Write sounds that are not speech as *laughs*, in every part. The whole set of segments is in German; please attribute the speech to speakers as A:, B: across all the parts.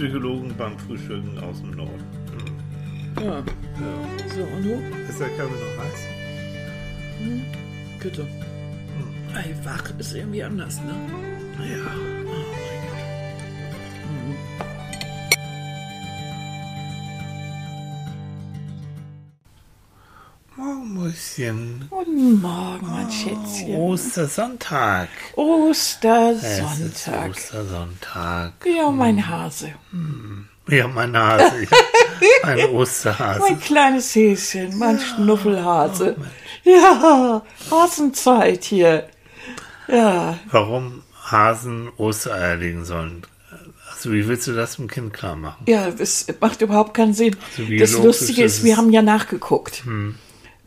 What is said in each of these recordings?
A: Psychologen beim Frühstücken aus dem Norden.
B: Ja.
A: Ja.
B: So, und du?
A: Ist der Kaffee noch heiß?
B: Bitte. Ey, wach ist irgendwie anders, ne?
A: Ja. Mäuschen.
B: Guten Morgen, mein Schätzchen.
A: Ostersonntag. Es ist
B: Ostersonntag.
A: Ostersonntag.
B: Ja, mein Hase.
A: Ja, mein *laughs* Hase. Ein Osterhase.
B: Mein kleines Häschen, mein Schnuffelhase. Ja, Hasenzeit hier. Ja,
A: Warum Hasen Ostereier legen sollen. Also wie willst du das dem Kind klar machen?
B: ja, das macht überhaupt keinen Sinn.
A: Also
B: das Lustige
A: ist
B: ist, wir
A: es?
B: haben ja nachgeguckt.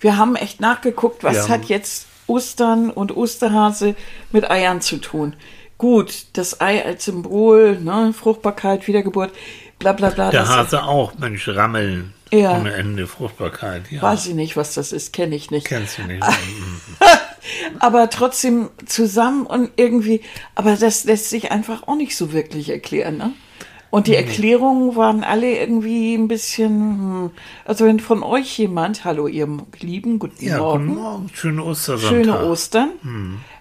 B: Wir haben echt nachgeguckt, was
A: haben-
B: hat jetzt Ostern und Osterhase mit Eiern zu tun. Gut, das Ei als Symbol, ne, Fruchtbarkeit, Wiedergeburt, bla bla bla.
A: Der Hase auch, Mensch, Rammeln.
B: Ja.
A: Ohne Ende Fruchtbarkeit. Ja.
B: weiß ich nicht, was das ist, kenne ich nicht.
A: Kennst du nicht. *laughs*
B: aber trotzdem zusammen und irgendwie, aber das lässt sich einfach auch nicht so wirklich erklären, ne? Und die Erklärungen waren alle irgendwie ein bisschen, hm, also wenn von euch jemand, hallo ihr Lieben, guten
A: Ja,
B: Morgen,
A: guten Morgen. Schöne Ostersonntag.
B: schöne Ostern.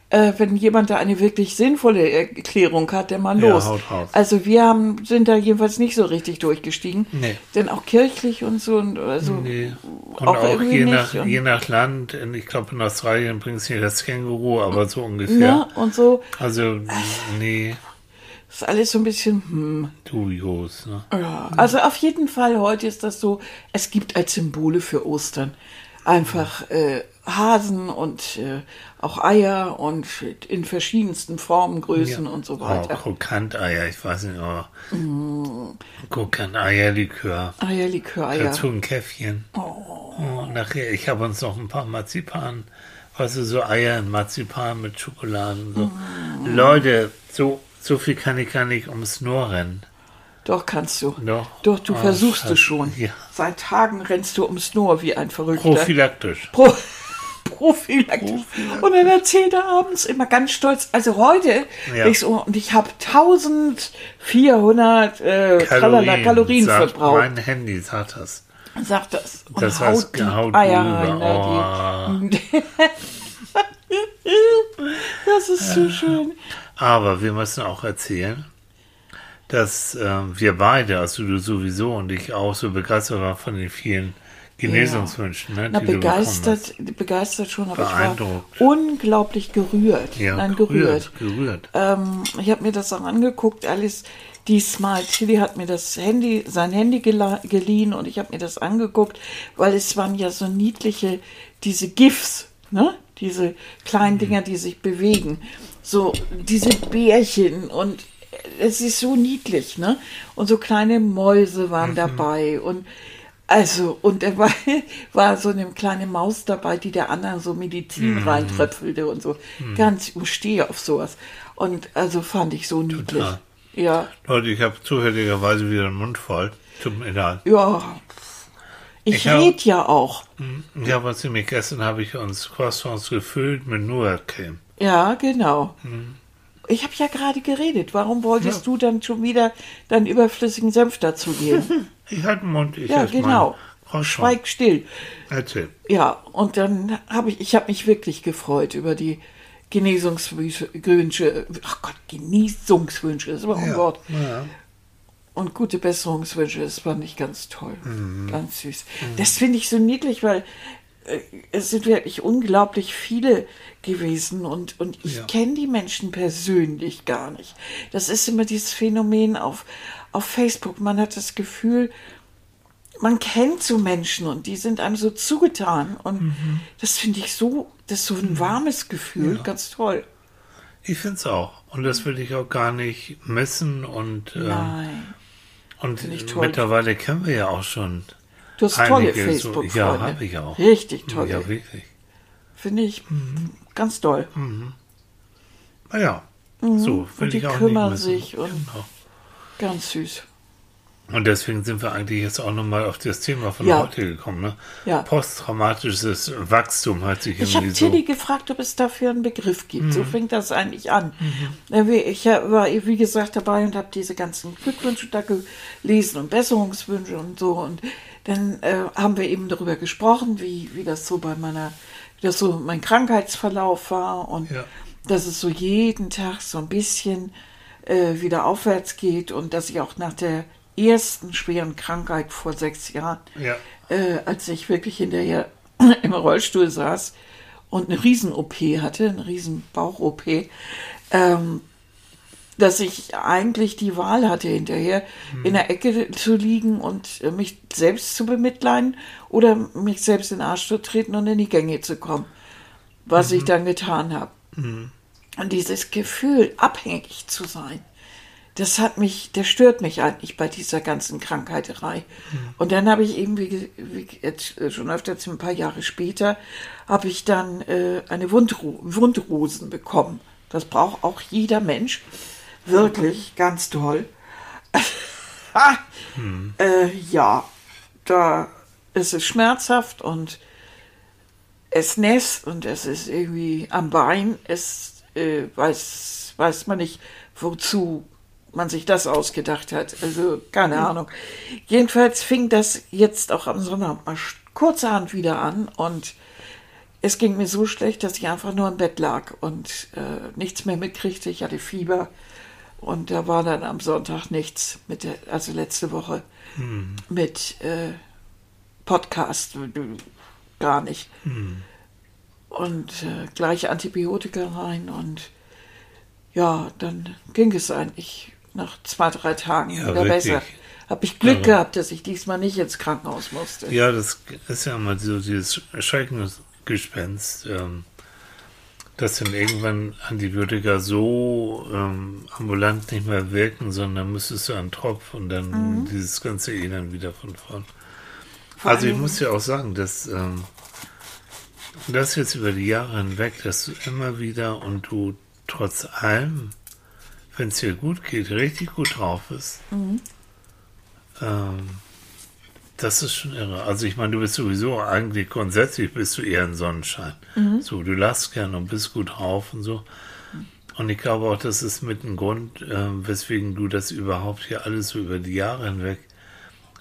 B: Äh, wenn jemand da eine wirklich sinnvolle Erklärung hat, der mal
A: Ja,
B: los.
A: haut raus.
B: Also wir haben, sind da jedenfalls nicht so richtig durchgestiegen.
A: Nee.
B: Denn auch kirchlich und so, und also
A: Nee. Und
B: auch
A: auch,
B: irgendwie
A: je, nach, je nach Land, ich glaube in Australien bringt es nicht das Känguru, aber so ungefähr.
B: ne, und so,
A: Also, nee,
B: ist alles so ein bisschen, hm.
A: dubios. Ne?
B: Ja, also auf jeden Fall heute ist das so, es gibt als Symbole für Ostern einfach äh, Hasen und äh, auch Eier und in verschiedensten Formen, Größen und so
A: Oh,
B: weiter.
A: Krokanteier, ich weiß nicht, aber
B: Mm.
A: Krokanteierlikör.
B: Eierlikör, Eier.
A: Dazu ein Käffchen. Oh. nachher, ich habe uns noch ein paar Marzipan, weißt du, so Eier in Marzipan mit Schokolade und so.
B: Mm.
A: Leute, so, so viel kann ich gar nicht ums Nur rennen.
B: Doch, kannst du.
A: Doch.
B: Doch, du
A: Oh,
B: versuchst es schon.
A: Ja.
B: Seit Tagen rennst du ums Nur wie ein Verrückter.
A: Prophylaktisch.
B: Pro *laughs* Prophylaktisch. Und dann erzählt er abends immer ganz stolz, also heute,
A: Ja.
B: ich so, und ich habe 1400 äh, Kalorien, Kalorien verbraucht.
A: Mein Handy sagt das.
B: sagt das. Und
A: Das
B: haut
A: heißt,
B: die
A: haut
B: Eier rein. Ne, die, *laughs* das ist so schön.
A: Aber wir müssen auch erzählen, dass ähm, wir beide, also du sowieso und ich auch, so begeistert waren von den vielen Genesungswünschen, ne,
B: Na,
A: die du bekommen
B: begeistert, begeistert schon, aber ich war unglaublich gerührt.
A: Ja,
B: Nein, gerührt.
A: gerührt.
B: Ähm, ich habe mir das auch angeguckt, alles. Diesmal, Tilly hat mir das Handy, sein Handy geliehen und ich habe mir das angeguckt, weil es waren ja so niedliche, diese GIFs, ne? Diese kleinen Dinger, die sich bewegen. So, diese Bärchen und es ist so niedlich, ne? Und so kleine Mäuse waren dabei und also, und da war, *laughs* war so eine kleine Maus dabei, die der anderen so Medizin reintröpfelte und so. Ganz, ich stehe auf sowas. Und also fand ich so niedlich.
A: Total.
B: Ja,
A: Leute, ich habe zufälligerweise wieder den Mund voll. Mir leid.
B: ja. Ich,
A: Ich hab-
B: red ja auch.
A: Ja, was nämlich gestern habe ich uns Croissants gefüllt mit Nougat-Creme.
B: Ja, genau.
A: Mhm.
B: Ich habe ja gerade geredet. Warum wolltest du dann schon wieder deinen überflüssigen Senf dazugeben? *laughs*
A: Ich halte den Mund, ich
B: ja, genau. Schweig still.
A: Erzähl.
B: Ja, und dann habe ich, ich habe mich wirklich gefreut über die Genesungswünsche, ach Gott, Genesungswünsche, das war ein
A: Ja.
B: Wort.
A: Ja.
B: Und gute Besserungswünsche, das fand ich ganz toll, ganz süß. Das finde ich so niedlich, weil äh, es sind wirklich unglaublich viele gewesen und, und ich
A: Ja.
B: kenne die Menschen persönlich gar nicht. Das ist immer dieses Phänomen auf, auf Facebook. Man hat das Gefühl, man kennt so Menschen und die sind einem so zugetan. Und das finde ich so, das ist so ein warmes Gefühl, ganz toll.
A: Ich finde es auch. Und das will ich auch gar nicht missen. Und, ähm. Und
B: toll.
A: mittlerweile kennen wir ja auch schon.
B: Du hast tolle
A: so-
B: Facebook-Freunde.
A: Ja, habe ich auch.
B: Richtig tolle.
A: Ja, wirklich.
B: Finde ich ganz toll.
A: Naja, so will
B: Mhm. Und die
A: ich auch
B: kümmern
A: nicht missen.
B: sich und-
A: Genau.
B: Ganz süß.
A: Und deswegen sind wir eigentlich jetzt auch nochmal auf das Thema von
B: Ja.
A: heute gekommen. Ne?
B: Ja.
A: Posttraumatisches Wachstum hat sich
B: Ich habe
A: so.
B: Tilly gefragt, ob es dafür einen Begriff gibt.
A: Mhm.
B: So fängt das eigentlich an. Äh, wie- Ich war, wie gesagt, dabei und habe diese ganzen Glückwünsche da gelesen und Besserungswünsche und so. Und dann äh, haben wir eben darüber gesprochen, wie, wie das so bei meiner, wie das so mein Krankheitsverlauf war und
A: Ja.
B: dass es so jeden Tag so ein bisschen äh, wieder aufwärts geht und dass ich auch nach der ersten schweren Krankheit vor sechs Jahren
A: Ja.
B: äh, als ich wirklich hinterher *clears throat* im Rollstuhl saß und eine Riesen-OP hatte, eine Riesen-Bauch-OP, ähm, dass ich eigentlich die Wahl hatte, hinterher in der Ecke zu liegen und äh, mich selbst zu bemitleiden oder mich selbst in den Arsch zu treten und in die Gänge zu kommen, was ich dann getan habe. Und dieses Gefühl, abhängig zu sein, das hat mich, das stört mich eigentlich bei dieser ganzen Krankheiterei. Und dann habe ich eben, wie, wie jetzt äh, schon öfter, ein paar Jahre später, habe ich dann äh, eine Wundro Wundrosen bekommen. Das braucht auch jeder Mensch. Wirklich, ganz toll. *laughs* Ha! Äh, ja, da ist es schmerzhaft und es nässt und es ist irgendwie am Bein. Es äh, weiß, weiß man nicht, wozu man sich das ausgedacht hat. Also keine Ahnung. Jedenfalls fing das jetzt auch am Sonntag mal kurzerhand wieder an und es ging mir so schlecht, dass ich einfach nur im Bett lag und äh, nichts mehr mitkriegte. Ich hatte Fieber und da war dann am Sonntag nichts mit der, also letzte Woche mit äh, Podcast gar nicht. Und äh, gleich Antibiotika rein und ja, dann ging es eigentlich nach zwei, drei Tagen
A: Ja,
B: wieder
A: wirklich.
B: besser. Habe ich Glück
A: Ja.
B: gehabt, dass ich diesmal nicht ins Krankenhaus musste.
A: Ja, das ist ja immer so dieses Schreckensgespenst, ähm, dass dann irgendwann Antibiotika so ähm, ambulant nicht mehr wirken, sondern müsstest du einen Tropf und dann
B: Mhm.
A: dieses ganze Elend wieder von vorn.
B: Vor
A: Also ich muss ja auch sagen, dass ähm, das jetzt über die Jahre hinweg, dass du immer wieder und du trotz allem, wenn es dir gut geht, richtig gut drauf bist. Ähm, das ist schon irre. Also ich meine, du bist sowieso eigentlich grundsätzlich bist du eher ein Sonnenschein. So, du lachst gern und bist gut drauf und so. Und ich glaube auch, das ist mit ein Grund, ähm, weswegen du das überhaupt hier alles so über die Jahre hinweg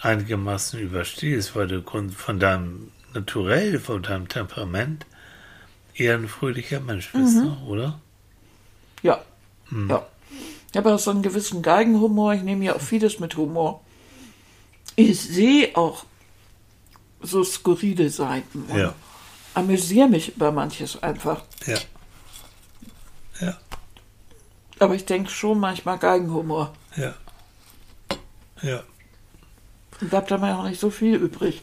A: einigermaßen überstehst, weil du von deinem Naturell, von deinem Temperament eher ein fröhlicher Mensch bist, ne? oder?
B: Ja.
A: Hm.
B: ja. Ich habe auch so einen gewissen Geigenhumor. Ich nehme ja auch vieles mit Humor. Ich sehe auch so skurrile Seiten und
A: Ja.
B: amüsiere mich über manches einfach.
A: Ja. Ja.
B: Aber ich denke schon manchmal Geigenhumor.
A: Ja. Ja.
B: Und bleibt dann auch nicht so viel übrig.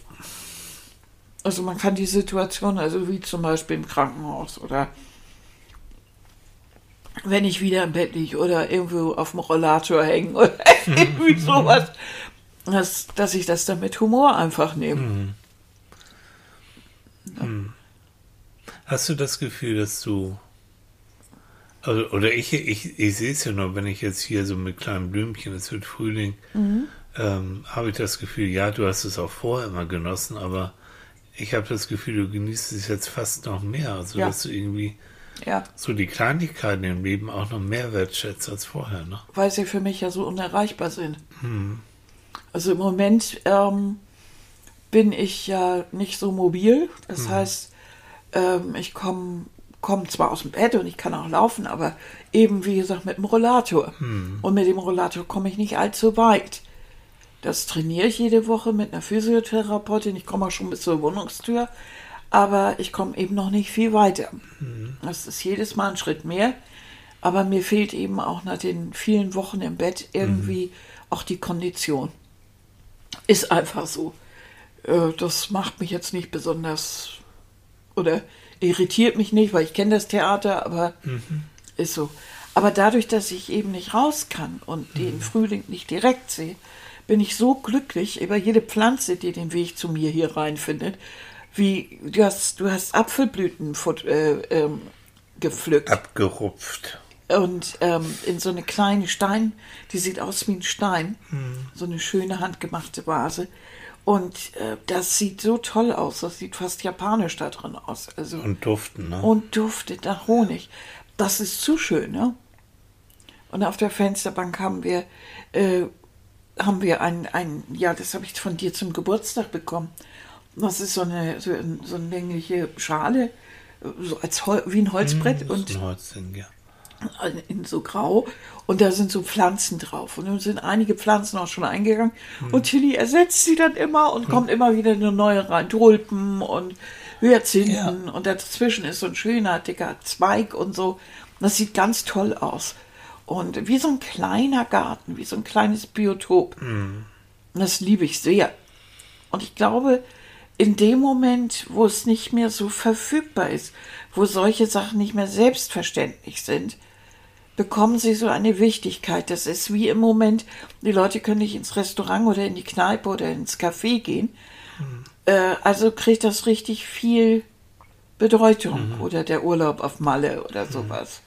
B: Also man kann die Situation, also wie zum Beispiel im Krankenhaus oder wenn ich wieder im Bett liege oder irgendwo auf dem Rollator hängen oder *laughs* irgendwie *laughs* sowas, dass, dass ich das dann mit Humor einfach nehme.
A: Hast du das Gefühl, dass du. Also, oder ich, ich, ich sehe es ja nur, wenn ich jetzt hier so mit kleinen Blümchen, es wird Frühling, ähm, habe ich das Gefühl, ja, du hast es auch vorher immer genossen, aber ich habe das Gefühl, du genießt es jetzt fast noch mehr. Also,
B: Ja.
A: dass du irgendwie
B: Ja,
A: so die Kleinigkeiten im Leben auch noch mehr wertschätzt als vorher, ne?
B: weil sie für mich ja so unerreichbar sind. Also im Moment ähm, bin ich ja nicht so mobil. Das heißt, ähm, ich komme komm zwar aus dem Bett und ich kann auch laufen, aber eben wie gesagt mit dem Rollator. Und mit dem Rollator komme ich nicht allzu weit. Das trainiere ich jede Woche mit einer Physiotherapeutin. Ich komme auch schon bis zur Wohnungstür, aber ich komme eben noch nicht viel weiter. Das ist jedes Mal ein Schritt mehr. Aber mir fehlt eben auch nach den vielen Wochen im Bett irgendwie auch die Kondition. Ist einfach so. Äh, Das macht mich jetzt nicht besonders oder irritiert mich nicht, weil ich kenne das Theater, aber ist so. Aber dadurch, dass ich eben nicht raus kann und den Frühling nicht direkt sehe, bin ich so glücklich über jede Pflanze, die den Weg zu mir hier reinfindet. Wie du hast, du hast Apfelblüten äh, ähm, gepflückt.
A: Abgerupft.
B: Und ähm, in so eine kleine Stein, die sieht aus wie ein Stein, so eine schöne handgemachte Vase. Und äh, das sieht so toll aus, das sieht fast japanisch da drin aus. Also,
A: Und duften, ne?
B: und duftet nach Honig. Das ist zu schön, ne? Und auf der Fensterbank haben wir, äh, haben wir ein, ein, ja, das habe ich von dir zum Geburtstag bekommen. Das ist so eine, so, so eine längliche Schale, so als Hol wie ein Holzbrett
A: Das
B: und
A: ein Holzding, ja.
B: in so grau und da sind so Pflanzen drauf und nun sind einige Pflanzen auch schon eingegangen und Tilly ersetzt sie dann immer und kommt immer wieder eine neue rein, Tulpen und Hyazinthen
A: Ja.
B: und dazwischen ist so ein schöner dicker Zweig und so. Das sieht ganz toll aus und wie so ein kleiner Garten, wie so ein kleines Biotop. Und Das liebe ich sehr. Und ich glaube, in dem Moment, wo es nicht mehr so verfügbar ist, wo solche Sachen nicht mehr selbstverständlich sind, bekommen sie so eine Wichtigkeit. Das ist wie im Moment, die Leute können nicht ins Restaurant oder in die Kneipe oder ins Café gehen. Äh, also kriegt das richtig viel Bedeutung oder der Urlaub auf Malle oder sowas.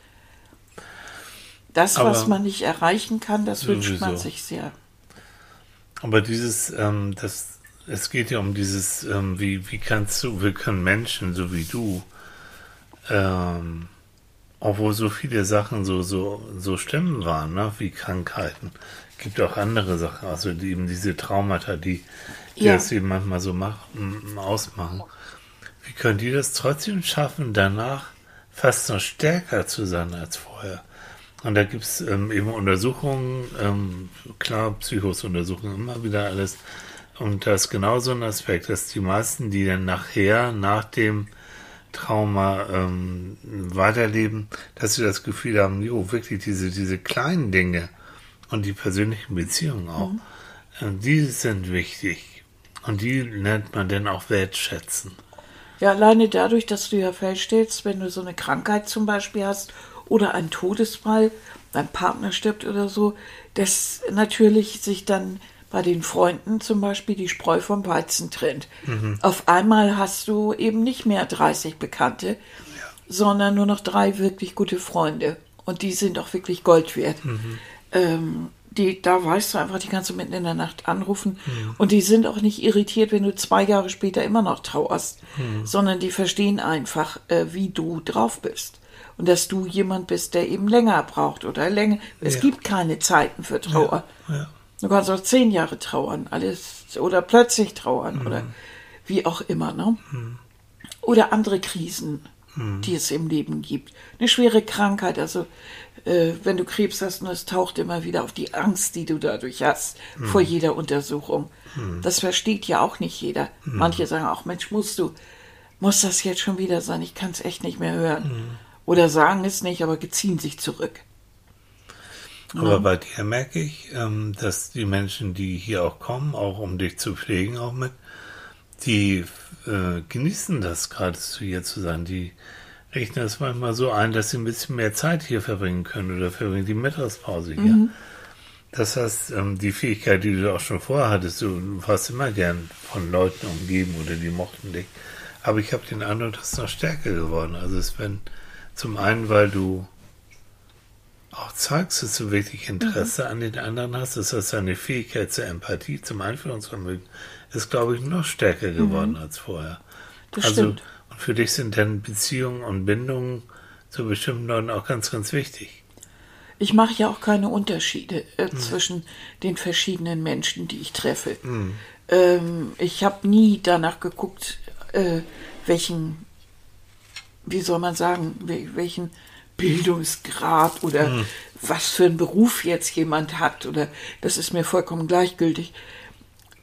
B: Das, was
A: Aber-
B: man nicht erreichen kann, das wünscht man
A: Sowieso.
B: sich sehr.
A: Aber dieses, ähm, das, es geht ja um dieses, ähm, wie, wie kannst du, wir können Menschen, so wie du, ähm, obwohl so viele Sachen so, so, so schlimm waren, ne, wie Krankheiten, gibt auch andere Sachen, also die, eben diese Traumata, die, die
B: Ja.
A: das eben manchmal so machen, ausmachen. Wie können die das trotzdem schaffen, danach fast noch stärker zu sein als vorher? Und da gibt es ähm, eben Untersuchungen, ähm, klar, Psychos untersuchen immer wieder alles. Und da ist genau so ein Aspekt, dass die meisten, die dann nachher, nach dem Trauma ähm, weiterleben, dass sie das Gefühl haben, jo, wirklich diese, diese kleinen Dinge und die persönlichen Beziehungen auch, äh, die sind wichtig. Und die nennt man dann auch wertschätzen.
B: Ja, alleine dadurch, dass du ja feststellst, wenn du so eine Krankheit zum Beispiel hast oder einen Todesfall, dein Partner stirbt oder so, dass natürlich sich dann bei den Freunden zum Beispiel die Spreu vom Weizen trennt. Auf einmal hast du eben nicht mehr 30 Bekannte, sondern nur noch drei wirklich gute Freunde. Und die sind auch wirklich Gold wert. Ähm, die, da weißt du einfach, die kannst du mitten in der Nacht anrufen. Und die sind auch nicht irritiert, wenn du zwei Jahre später immer noch trauerst, sondern die verstehen einfach, äh, wie du drauf bist. Und dass du jemand bist, der eben länger braucht oder länger. Es
A: Ja.
B: gibt keine Zeiten für Trauer.
A: Ja.
B: Du kannst auch zehn Jahre trauern, alles oder plötzlich trauern oder wie auch immer, ne? Oder andere Krisen, die es im Leben gibt. Eine schwere Krankheit, also äh, wenn du Krebs hast und es taucht immer wieder auf die Angst, die du dadurch hast, vor jeder Untersuchung. Das versteht ja auch nicht jeder. Manche sagen auch, Mensch, musst du, muss das jetzt schon wieder sein? Ich kann es echt nicht mehr hören. Oder sagen es nicht, aber ziehen sich zurück.
A: Aber bei dir merke ich, ähm, dass die Menschen, die hier auch kommen, auch um dich zu pflegen, auch mit, die äh, genießen das gerade zu hier zu sein. Die rechnen es manchmal so ein, dass sie ein bisschen mehr Zeit hier verbringen können oder verbringen die Mittagspause hier. Das heißt, ähm, die Fähigkeit, die du auch schon vorher hattest, du warst immer gern von Leuten umgeben oder die mochten dich. Aber ich habe den Eindruck, das ist noch stärker geworden. Also es wenn zum einen, weil du auch zeigst, dass du wirklich Interesse an den anderen hast, das heißt, deine Fähigkeit zur Empathie, zum Einfühlungsvermögen, ist, glaube ich, noch stärker geworden als vorher.
B: Das
A: also,
B: stimmt.
A: und für dich sind dann Beziehungen und Bindungen zu bestimmten Leuten auch ganz, ganz wichtig.
B: Ich mache ja auch keine Unterschiede äh, zwischen den verschiedenen Menschen, die ich treffe. Ähm, ich habe nie danach geguckt, äh, welchen, wie soll man sagen, wel- welchen Bildungsgrad oder was für einen Beruf jetzt jemand hat oder das ist mir vollkommen gleichgültig.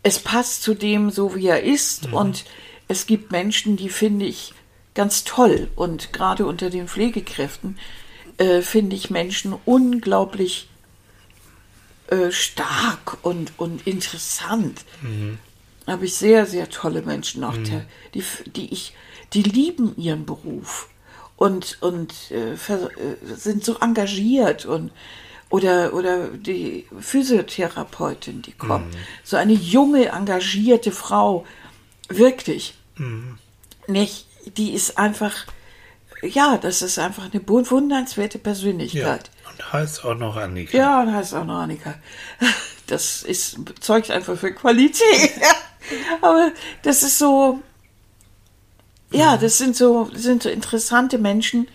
B: Es passt zu dem so, wie er ist und es gibt Menschen, die finde ich ganz toll und gerade unter den Pflegekräften äh, finde ich Menschen unglaublich äh, stark und, und interessant. Habe ich sehr, sehr tolle Menschen auch, der, die, die ich, die lieben ihren Beruf und, und äh, äh, sind so engagiert und oder, oder die Physiotherapeutin, die kommt. So eine junge, engagierte Frau, wirklich. Nicht, die ist einfach ja, das ist einfach eine bewundernswerte
A: Ja.
B: Persönlichkeit.
A: Und heißt auch noch Annika.
B: Ja, und heißt auch noch Annika. Das ist, zeugt einfach für Qualität. *laughs* Aber das ist so, ja, das sind so, sind so interessante Menschen,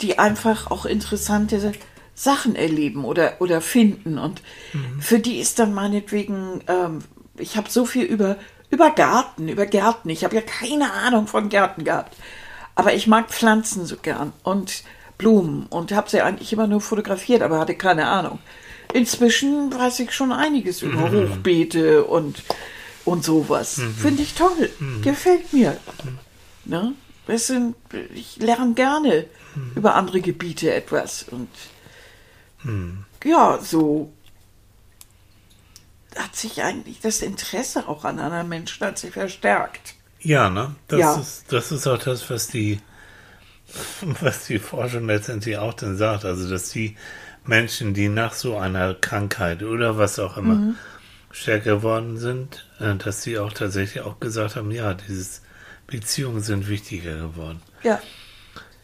B: die einfach auch interessante Sachen erleben oder, oder finden. Und für die ist dann meinetwegen, ähm, ich habe so viel über, über Garten, über Gärten. Ich habe ja keine Ahnung von Gärten gehabt. Aber ich mag Pflanzen so gern und Blumen und habe sie eigentlich immer nur fotografiert, aber hatte keine Ahnung. Inzwischen weiß ich schon einiges über Hochbeete und, und sowas. Finde ich toll. Gefällt mir. Ne? Das sind, ich lerne gerne über andere Gebiete etwas. Und ja, so hat sich eigentlich das Interesse auch an anderen Menschen hat sich verstärkt.
A: Ja, ne? Das,
B: Ja.
A: Ist, das ist auch das, was die, *laughs* was die Forschung letztendlich auch dann sagt. Also, dass die Menschen, die nach so einer Krankheit oder was auch immer
B: Mhm.
A: stärker geworden sind, äh, dass sie auch tatsächlich auch gesagt haben, ja, dieses Beziehungen sind wichtiger geworden.
B: Ja,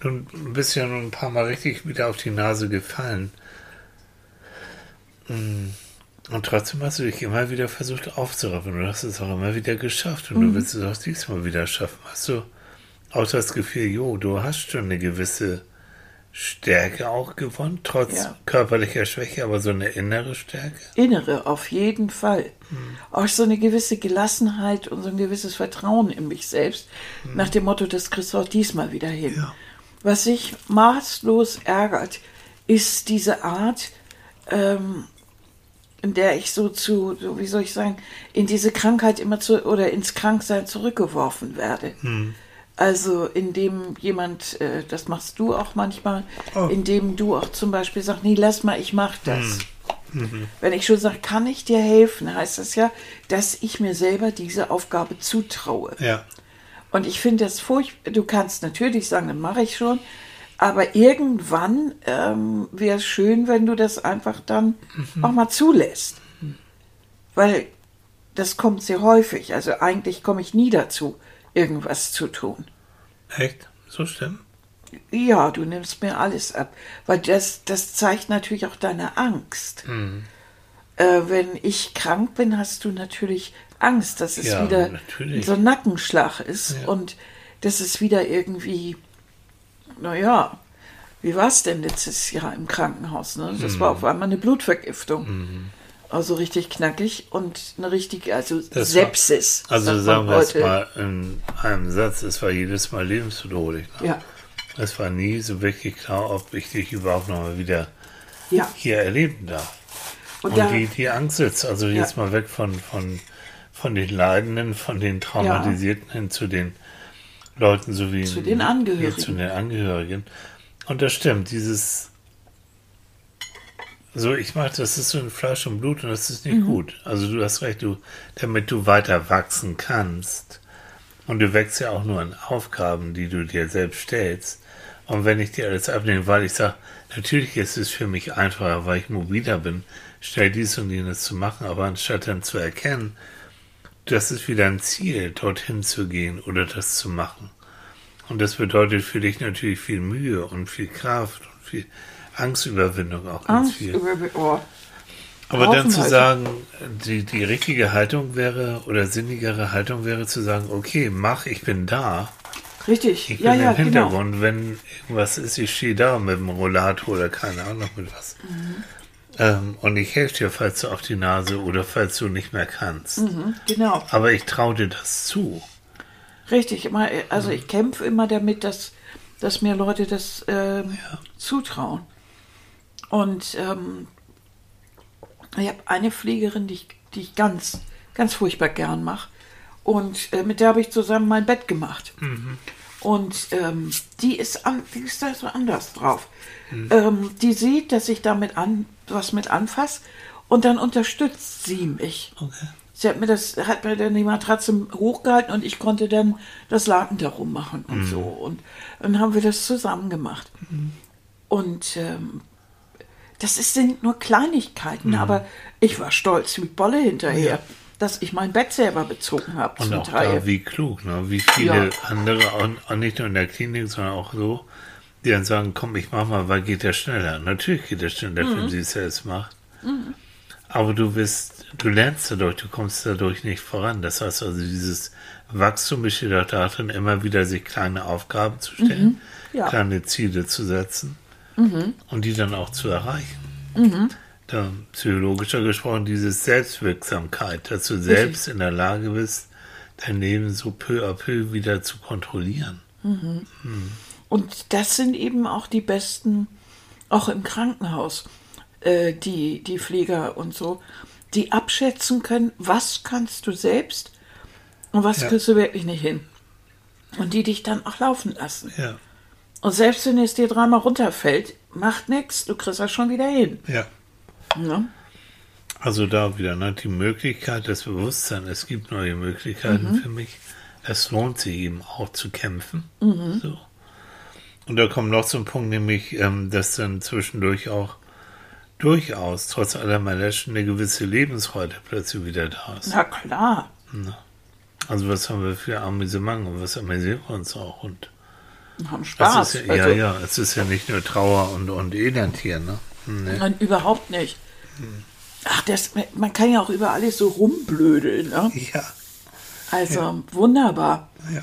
A: Nun bist ja nun ein paar Mal richtig wieder auf die Nase gefallen. Mm. Und trotzdem hast du dich immer wieder versucht aufzuraffen. Du hast es auch immer wieder geschafft. Und du willst es auch diesmal wieder schaffen. Hast du auch das Gefühl, jo, du hast schon eine gewisse Stärke auch gewonnen, trotz
B: Ja.
A: körperlicher Schwäche, aber so eine innere Stärke?
B: innere auf jeden Fall. Auch so eine gewisse Gelassenheit und so ein gewisses Vertrauen in mich selbst. Nach dem Motto, das kriegst du auch diesmal wieder hin.
A: Ja.
B: Was sich maßlos ärgert, ist diese Art, ähm, in der ich so zu, so wie soll ich sagen, in diese Krankheit immer zu oder ins Kranksein zurückgeworfen werde. Also indem jemand, äh, das machst du auch manchmal,
A: Oh.
B: indem du auch zum Beispiel sagst, nee, lass mal, ich mach das. Wenn ich schon sage, kann ich dir helfen, heißt das ja, dass ich mir selber diese Aufgabe zutraue.
A: Ja.
B: Und ich finde das furchtbar. Du kannst natürlich sagen, dann mache ich schon. Aber irgendwann ähm, wäre es schön, wenn du das einfach dann auch mal zulässt. Weil das kommt sehr häufig. Also eigentlich komme ich nie dazu, irgendwas zu tun.
A: Echt? So schlimm?
B: Ja, du nimmst mir alles ab. Weil das, das zeigt natürlich auch deine Angst. Äh, wenn ich krank bin, hast du natürlich Angst, dass es
A: Ja,
B: wieder
A: natürlich.
B: so ein Nackenschlag ist
A: Ja.
B: und dass es wieder irgendwie, naja, wie war es denn letztes Jahr im Krankenhaus? Ne? Das
A: Mhm.
B: war auf einmal eine Blutvergiftung. Also richtig knackig und eine richtige, also
A: Das war-
B: Sepsis.
A: Also
B: sagt man
A: sagen wir es mal in einem Satz, es war jedes Mal lebensbedrohlich. Ne?
B: Ja,
A: Es war nie so wirklich klar, ob ich dich überhaupt noch mal wieder
B: ja.
A: hier erleben darf.
B: Und,
A: Und
B: da,
A: die, die Angst sitzt, also jetzt mal weg von, von, von den Leidenden, von den Traumatisierten hin zu den Leuten, so wie
B: Zu den Angehörigen.
A: Ja, zu den Angehörigen. Und das stimmt, dieses so, ich mache, das ist so in Fleisch und Blut und das ist
B: Mhm.
A: nicht gut. Also du hast recht, du, damit du weiter wachsen kannst. Und du wächst ja auch nur an Aufgaben, die du dir selbst stellst. Und wenn ich dir alles abnehme, weil ich sage, natürlich ist es für mich einfacher, weil ich mobiler bin, schnell dies und jenes zu machen, aber anstatt dann zu erkennen, das ist wieder ein Ziel, dorthin zu gehen oder das zu machen. Und das bedeutet für dich natürlich viel Mühe und viel Kraft und viel Angstüberwindung auch ganz
B: Angst
A: viel.
B: oh,
A: Aber dann zu
B: Haufenweise.
A: sagen, die, die richtige Haltung wäre oder sinnigere Haltung wäre zu sagen, okay, mach, ich bin da.
B: richtig,
A: Ich
B: ja,
A: bin
B: ja,
A: im
B: genau.
A: Hintergrund, wenn irgendwas ist, ich stehe da mit dem Rollator oder keine Ahnung mit was.
B: Mhm.
A: Ähm, und ich helfe dir, falls du auf die Nase oder falls du nicht mehr kannst.
B: Mhm, genau.
A: Aber ich traue dir das zu.
B: Richtig, immer, also
A: Mhm.
B: ich kämpfe immer damit, dass, dass mir Leute das ähm, zutrauen. Und ähm, ich habe eine Pflegerin, die ich, die ich ganz, ganz furchtbar gern mache. Und äh, mit der habe ich zusammen mein Bett gemacht. Und ähm, die, ist an, die ist da so anders drauf. Ähm, die sieht, dass ich damit an, was mit anfasse und dann unterstützt sie mich.
A: Okay.
B: Sie hat mir das, hat mir dann die Matratze hochgehalten und ich konnte dann das Laken darum machen und so. Und dann haben wir das zusammen gemacht. Und ähm, das ist, sind nur Kleinigkeiten, aber ich war stolz wie Bolle hinterher, dass ich mein Bett selber bezogen habe
A: Und auch
B: Teil.
A: da, wie klug, ne? wie viele
B: Ja.
A: andere, auch, nicht nur in der Klinik, sondern auch so, die dann sagen, komm, ich mach mal, weil geht der schneller. Natürlich geht der schneller, mhm. wenn sie es selbst macht. Mhm. Aber du bist, du lernst dadurch, du kommst dadurch nicht voran. Das heißt also, dieses Wachstum besteht auch darin, immer wieder sich kleine Aufgaben zu stellen, mhm. ja. kleine Ziele zu setzen mhm. und die dann auch zu erreichen. Mhm. Da, psychologischer gesprochen, diese Selbstwirksamkeit, dass du selbst in der Lage bist, dein Leben so peu à peu wieder zu kontrollieren. Mhm.
B: Mhm. Und das sind eben auch die besten, auch im Krankenhaus, äh, die, die Pfleger und so, die abschätzen können, was kannst du selbst und was ja. kriegst du wirklich nicht hin. Und die dich dann auch laufen lassen.
A: Ja.
B: Und selbst wenn es dir dreimal runterfällt, macht nichts, du kriegst das schon wieder hin.
A: Ja. ja. Also da wieder ne, die Möglichkeit, das Bewusstsein, es gibt neue Möglichkeiten mhm. für mich. Es lohnt sich eben auch zu kämpfen. Mhm. So. Und da kommt noch so ein Punkt, nämlich, ähm, dass dann zwischendurch auch durchaus, trotz aller Malaschen, eine gewisse Lebensfreude plötzlich wieder da ist.
B: Na klar.
A: Na. Also was haben wir für Amüsement und was amüsieren wir uns auch und
B: haben Spaß.
A: Ja, also, ja, ja, es ist ja nicht nur Trauer und, und Elend hier, ne?
B: Nee. Nein, überhaupt nicht. Ach, das, man kann ja auch über alles so rumblödeln, ne?
A: Ja.
B: Also ja. wunderbar. Ja.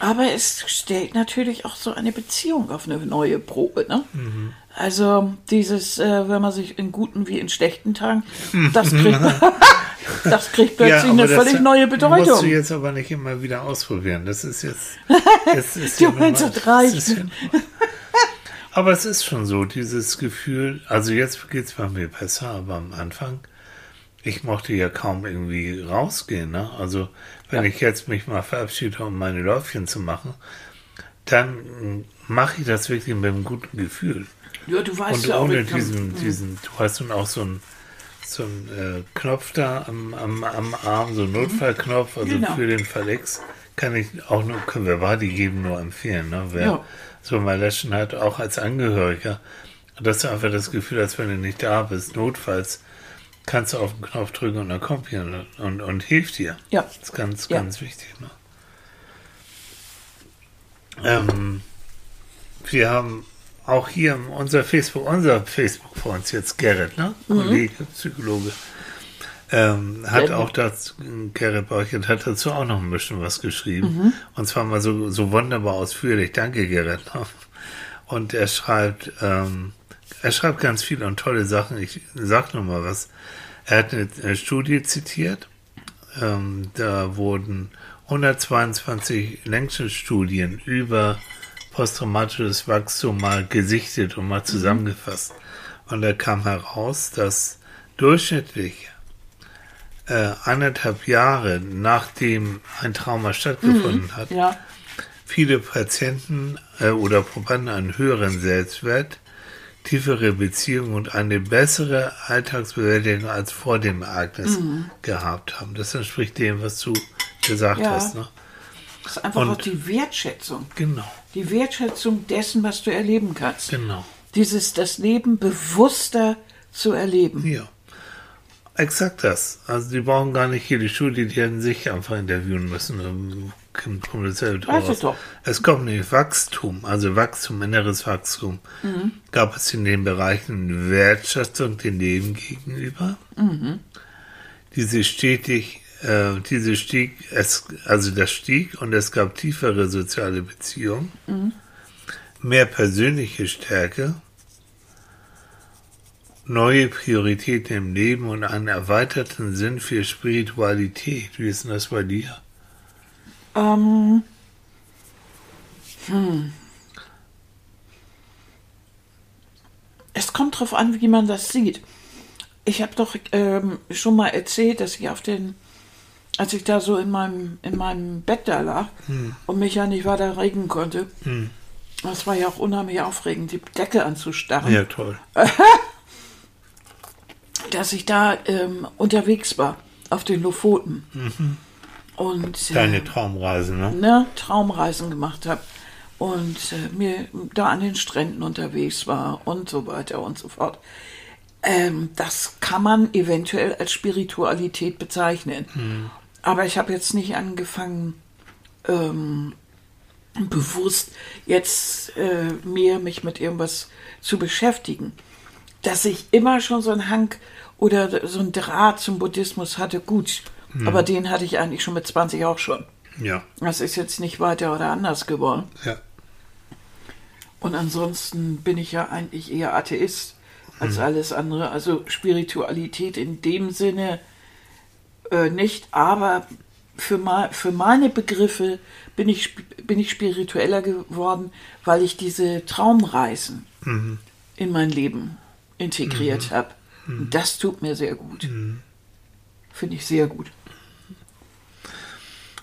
B: Aber es stellt natürlich auch so eine Beziehung auf eine neue Probe, ne? Mhm. Also dieses, äh, wenn man sich in guten wie in schlechten Tagen, das kriegt, *laughs* das kriegt plötzlich ja, eine völlig neue Bedeutung. Das musst
A: du jetzt aber nicht immer wieder ausprobieren. Das ist jetzt. *laughs*
B: Das ist du meinst, das reicht.
A: aber es ist schon so, dieses Gefühl, also jetzt geht es bei mir besser, aber am Anfang, ich mochte ja kaum irgendwie rausgehen. Ne? Also wenn ja. ich jetzt mich mal verabschiede, um meine Läufchen zu machen, dann mache ich das wirklich mit einem guten Gefühl.
B: Ja, du weißt
A: und ja ohne diesen, diesen, du hast nun auch so einen so äh, Knopf da am, am, am Arm, so einen mhm. Notfallknopf, also genau. für den Verlex kann ich auch nur, können wir Wadi geben, nur empfehlen. Ne? Wer ja. so mal löschen hat, auch als Angehöriger, dass du einfach das Gefühl hast, wenn du nicht da bist, notfalls, kannst du auf den Knopf drücken und dann kommt jemand und, und hilft dir.
B: Ja.
A: Das ist ganz, ja. ganz wichtig. Ne? Ähm, wir haben auch hier unser Facebook, unser Facebook-Freund jetzt Gerrit, ne? Mhm. Kollege, Psychologe, ähm, hat auch dazu, Gerrit Borchert hat dazu auch noch ein bisschen was geschrieben. Mhm. Und zwar mal so, so wunderbar ausführlich. Danke, Gerrit. *laughs* Und er schreibt, ähm, er schreibt ganz viele und tolle Sachen. Ich sag nur mal was. Er hat eine Studie zitiert. Ähm, da wurden 122 Längsschnittstudien über posttraumatisches Wachstum mal gesichtet und mal zusammengefasst. Und da kam heraus, dass durchschnittlich äh, anderthalb Jahre nachdem ein Trauma stattgefunden mhm, hat,
B: ja.
A: viele Patienten äh, oder Probanden einen höheren Selbstwert, tiefere Beziehungen und eine bessere Alltagsbewältigung als vor dem Ereignis mhm. gehabt haben. Das entspricht dem, was du gesagt ja. hast. Ne?
B: Das ist einfach auch die Wertschätzung.
A: Genau.
B: Die Wertschätzung dessen, was du erleben kannst.
A: Genau.
B: Dieses, das Leben bewusster zu erleben.
A: Ja. Exakt das. Also die brauchen gar nicht hier die Studie, die hätten sich einfach interviewen müssen. Kommt draus. Doch. Es kommt nämlich Wachstum, also Wachstum, inneres Wachstum. Mhm. Gab es in den Bereichen Wertschätzung dem Leben gegenüber, mhm. diese stetig äh, diese stieg, es, also das stieg und es gab tiefere soziale Beziehungen, mhm. mehr persönliche Stärke, neue Prioritäten im Leben und einen erweiterten Sinn für Spiritualität. Wie ist denn das bei dir?
B: Ähm. Hm. Es kommt darauf an, wie man das sieht. Ich habe doch ähm, schon mal erzählt, dass ich auf den als ich da so in meinem, in meinem Bett da lag hm. und mich ja nicht weiter regen konnte, hm. das war ja auch unheimlich aufregend, die Decke anzustarren.
A: Ja, toll. *laughs*
B: dass ich da ähm, unterwegs war auf den Lofoten. Mhm. Und,
A: Deine äh, Traumreisen, ne?
B: ne? Traumreisen gemacht habe. Und äh, mir da an den Stränden unterwegs war und so weiter und so fort. Ähm, das kann man eventuell als Spiritualität bezeichnen. Mhm. Aber ich habe jetzt nicht angefangen, ähm, bewusst jetzt äh, mehr mich mit irgendwas zu beschäftigen. Dass ich immer schon so einen Hang oder so einen Draht zum Buddhismus hatte, gut. Aber den hatte ich eigentlich schon mit 20 auch schon.
A: Ja.
B: Das ist jetzt nicht weiter oder anders geworden.
A: Ja.
B: Und ansonsten bin ich ja eigentlich eher Atheist als alles andere. Also Spiritualität in dem Sinne äh, nicht, aber für, ma für meine Begriffe bin ich, bin ich spiritueller geworden, weil ich diese Traumreisen in mein Leben integriert habe. Und das tut mir sehr gut. Finde ich sehr gut.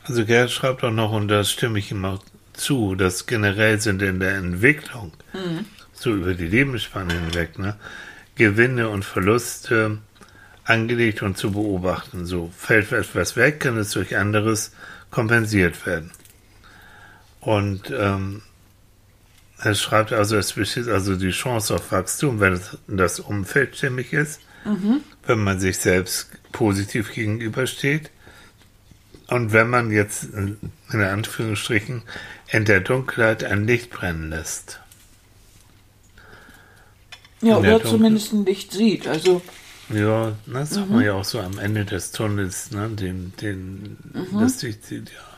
A: Also Gerd schreibt auch noch, und da stimme ich ihm auch zu, dass generell sind in der Entwicklung, so über die Lebensspanne hinweg, ne, Gewinne und Verluste angelegt und zu beobachten. So fällt etwas weg, kann es durch anderes kompensiert werden. Und ähm, er schreibt also, es besteht also die Chance auf Wachstum, wenn das Umfeld stimmig ist, wenn man sich selbst positiv gegenübersteht und wenn man jetzt in Anführungsstrichen in der Dunkelheit ein Licht brennen lässt.
B: Ja, oder
A: Dunkel-
B: zumindest ein Licht sieht. Also
A: Ja, das sagt man ja auch so am Ende des Tunnels, ne, den, den das Licht sieht, ja.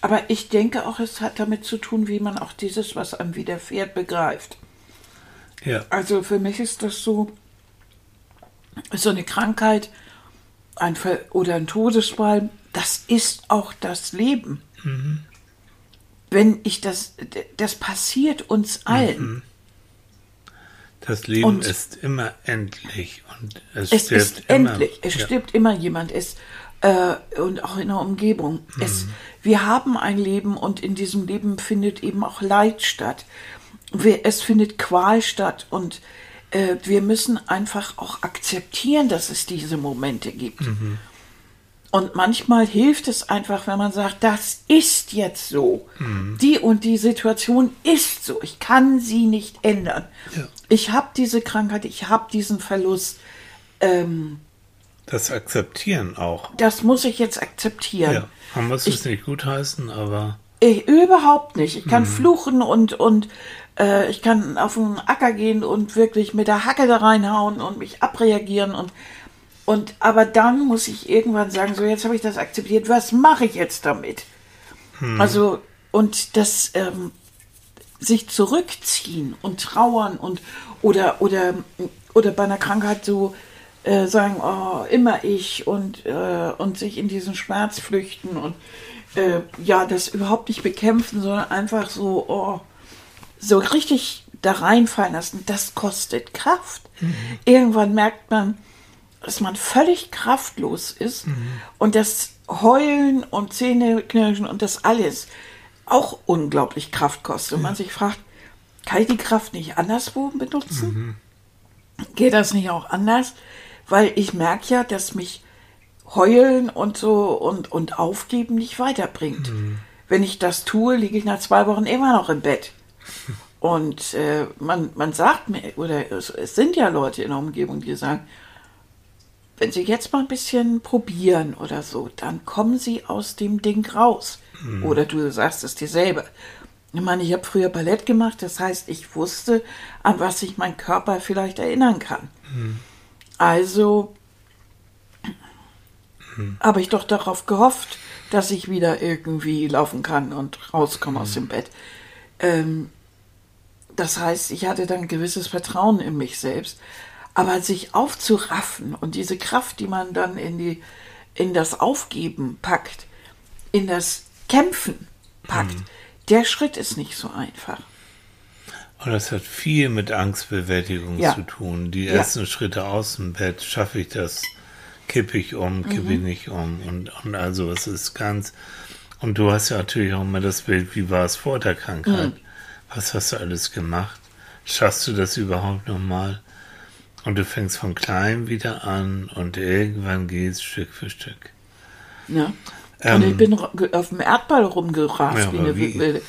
B: Aber ich denke auch, es hat damit zu tun, wie man auch dieses, was einem widerfährt, begreift.
A: Ja,
B: Also für mich ist das so, so eine Krankheit ein Ver oder ein Todesfall, das ist auch das Leben. Wenn ich das, das passiert uns allen.
A: Das Leben
B: Und-
A: ist immer endlich und es,
B: Es
A: stirbt
B: ist
A: immer.
B: endlich, es
A: ja.
B: stirbt immer jemand. Es, äh, und auch in der Umgebung. Es, wir haben ein Leben und in diesem Leben findet eben auch Leid statt. Wir, es findet Qual statt und äh, wir müssen einfach auch akzeptieren, dass es diese Momente gibt. Und manchmal hilft es einfach, wenn man sagt, das ist jetzt so. Die und die Situation ist so. Ich kann sie nicht ändern.
A: Ja.
B: Ich habe diese Krankheit, ich habe diesen Verlust. Ähm,
A: Das Akzeptieren auch.
B: das muss ich jetzt akzeptieren.
A: Ja, man muss es nicht gutheißen, aber
B: Ich, überhaupt nicht. Ich kann fluchen und, und äh, ich kann auf den Acker gehen und wirklich mit der Hacke da reinhauen und mich abreagieren und und aber dann muss ich irgendwann sagen, so jetzt habe ich das akzeptiert, was mache ich jetzt damit? Also und das ähm, sich zurückziehen und trauern und oder oder oder bei einer Krankheit so äh, sagen, oh, immer ich und äh, und sich in diesen Schmerz flüchten und äh, ja, das überhaupt nicht bekämpfen, sondern einfach so, oh, so richtig da reinfallen lassen, das kostet Kraft. Irgendwann merkt man, dass man völlig kraftlos ist und das Heulen und Zähneknirschen und das alles auch unglaublich Kraft kostet. Und man sich fragt, kann ich die Kraft nicht anderswo benutzen? Geht das nicht auch anders? Weil ich merke ja, dass mich Heulen und so und, und Aufgeben nicht weiterbringt. Wenn ich das tue, liege ich nach zwei Wochen immer noch im Bett. *laughs* Und äh, man, man sagt mir, oder es, es sind ja Leute in der Umgebung, die sagen, wenn Sie jetzt mal ein bisschen probieren oder so, dann kommen Sie aus dem Ding raus. Oder du sagst es dir selber. Ich meine, ich habe früher Ballett gemacht, das heißt, ich wusste, an was sich mein Körper vielleicht erinnern kann. Also habe ich doch darauf gehofft, dass ich wieder irgendwie laufen kann und rauskomme aus dem Bett. Ähm, das heißt, ich hatte dann ein gewisses Vertrauen in mich selbst. Aber sich aufzuraffen und diese Kraft, die man dann in, die, in das Aufgeben packt, in das Kämpfen packt, der Schritt ist nicht so einfach.
A: Und das hat viel mit Angstbewältigung
B: Ja.
A: zu tun. Die
B: Ja.
A: ersten Schritte aus dem Bett, schaffe ich das, kippe ich um, kippe
B: Mhm.
A: ich nicht um und, und also es ist ganz, und du hast ja natürlich auch immer das Bild, wie war es vor der Krankheit?
B: Mhm.
A: Was hast du alles gemacht? Schaffst du das überhaupt nochmal? Und du fängst von klein wieder an und irgendwann geht's Stück für Stück.
B: Ja.
A: Ähm,
B: und ich bin ro- ge- auf dem Erdball rumgerast,
A: Ja,
B: eine
A: wie?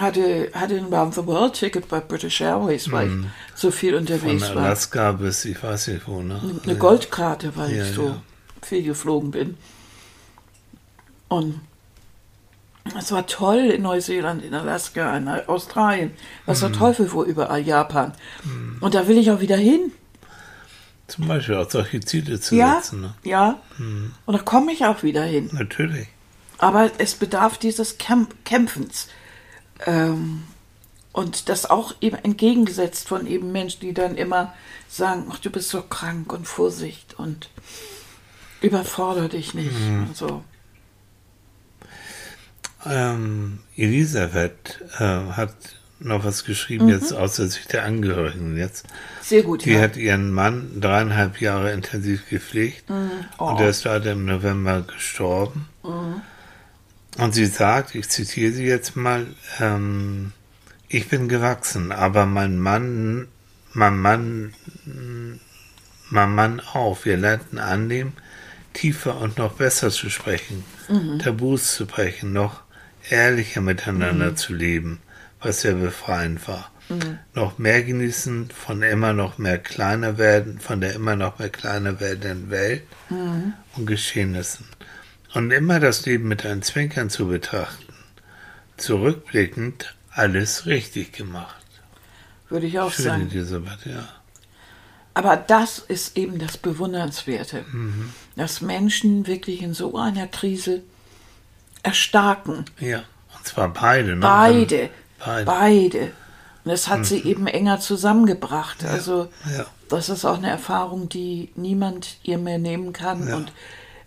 B: Hatte, hatte ein Round the World Ticket bei British Airways, weil ich so viel.
A: Von
B: unterwegs war.
A: Alaska bis ich weiß nicht wo, ne?
B: Eine Goldkarte, weil
A: Ja,
B: ich so viel geflogen bin. Und Das war toll in Neuseeland, in Alaska, in Australien. Was der Teufel wo überall, Japan. Und da will ich auch wieder hin.
A: Zum Beispiel auch solche Ziele zu
B: Ja,
A: setzen. Ne?
B: ja. Und da komme ich auch wieder hin.
A: Natürlich.
B: Aber es bedarf dieses Kämp Kämpfens. Ähm, und das auch eben entgegengesetzt von eben Menschen, die dann immer sagen, ach, du bist so krank und Vorsicht und überfordere dich nicht. Und so.
A: Ähm, Elisabeth äh, hat noch was geschrieben, jetzt aus der Sicht der Angehörigen jetzt.
B: Sehr gut,
A: Die
B: ja.
A: hat ihren Mann dreieinhalb Jahre intensiv gepflegt
B: Oh.
A: und er ist leider im November gestorben. Und sie sagt, ich zitiere sie jetzt mal, ähm, ich bin gewachsen, aber mein Mann, mein Mann, mein Mann auch. Wir lernten annehmen, tiefer und noch besser zu sprechen, Tabus zu brechen, noch ehrlicher miteinander zu leben, was sehr befreiend war. Noch mehr genießen von immer noch mehr kleiner werden, von der immer noch mehr kleiner werdenden Welt und Geschehnissen. Und immer das Leben mit einem Zwinkern zu betrachten. Zurückblickend alles richtig gemacht.
B: Würde ich auch
A: Schön,
B: sagen.
A: Elisabeth, ja.
B: Aber das ist eben das Bewundernswerte,
A: Mhm.
B: dass Menschen wirklich in so einer Krise erstarken.
A: Ja, und zwar beide. Ne?
B: Beide.
A: Beide. Mhm.
B: Beide. Und das hat sie eben enger zusammengebracht. Also
A: ja.
B: das ist auch eine Erfahrung, die niemand ihr mehr nehmen kann
A: Ja.
B: und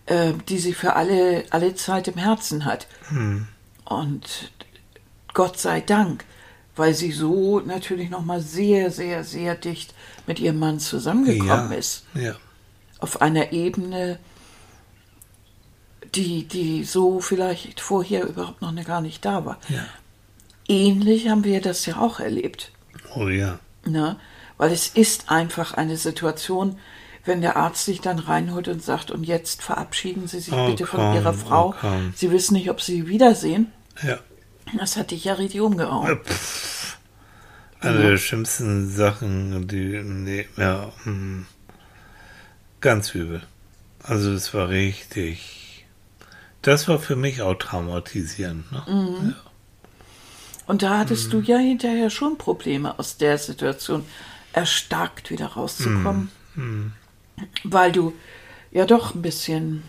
B: äh, die sie für alle, alle Zeit im Herzen hat.
A: Mhm.
B: Und Gott sei Dank, weil sie so natürlich nochmal sehr, sehr, sehr dicht mit ihrem Mann zusammengekommen
A: ja.
B: ist.
A: Ja,
B: Auf einer Ebene, die, die so vielleicht vorher überhaupt noch gar nicht da war.
A: ja.
B: Ähnlich haben wir das ja auch erlebt.
A: Oh ja.
B: Ne? Weil es ist einfach eine Situation, wenn der Arzt sich dann reinholt und sagt, und jetzt verabschieden Sie sich
A: Oh,
B: bitte von
A: komm,
B: Ihrer Frau.
A: oh.
B: Sie wissen nicht, ob Sie sie wiedersehen.
A: Ja.
B: Das hat dich ja richtig umgehauen.
A: Eine der schlimmsten Sachen, die, nee, ja, hm, ganz übel. Also es war richtig, das war für mich auch traumatisierend. Ne?
B: Mhm. Und da hattest du ja hinterher schon Probleme aus der Situation, erstarkt wieder rauszukommen. Weil du ja doch ein bisschen,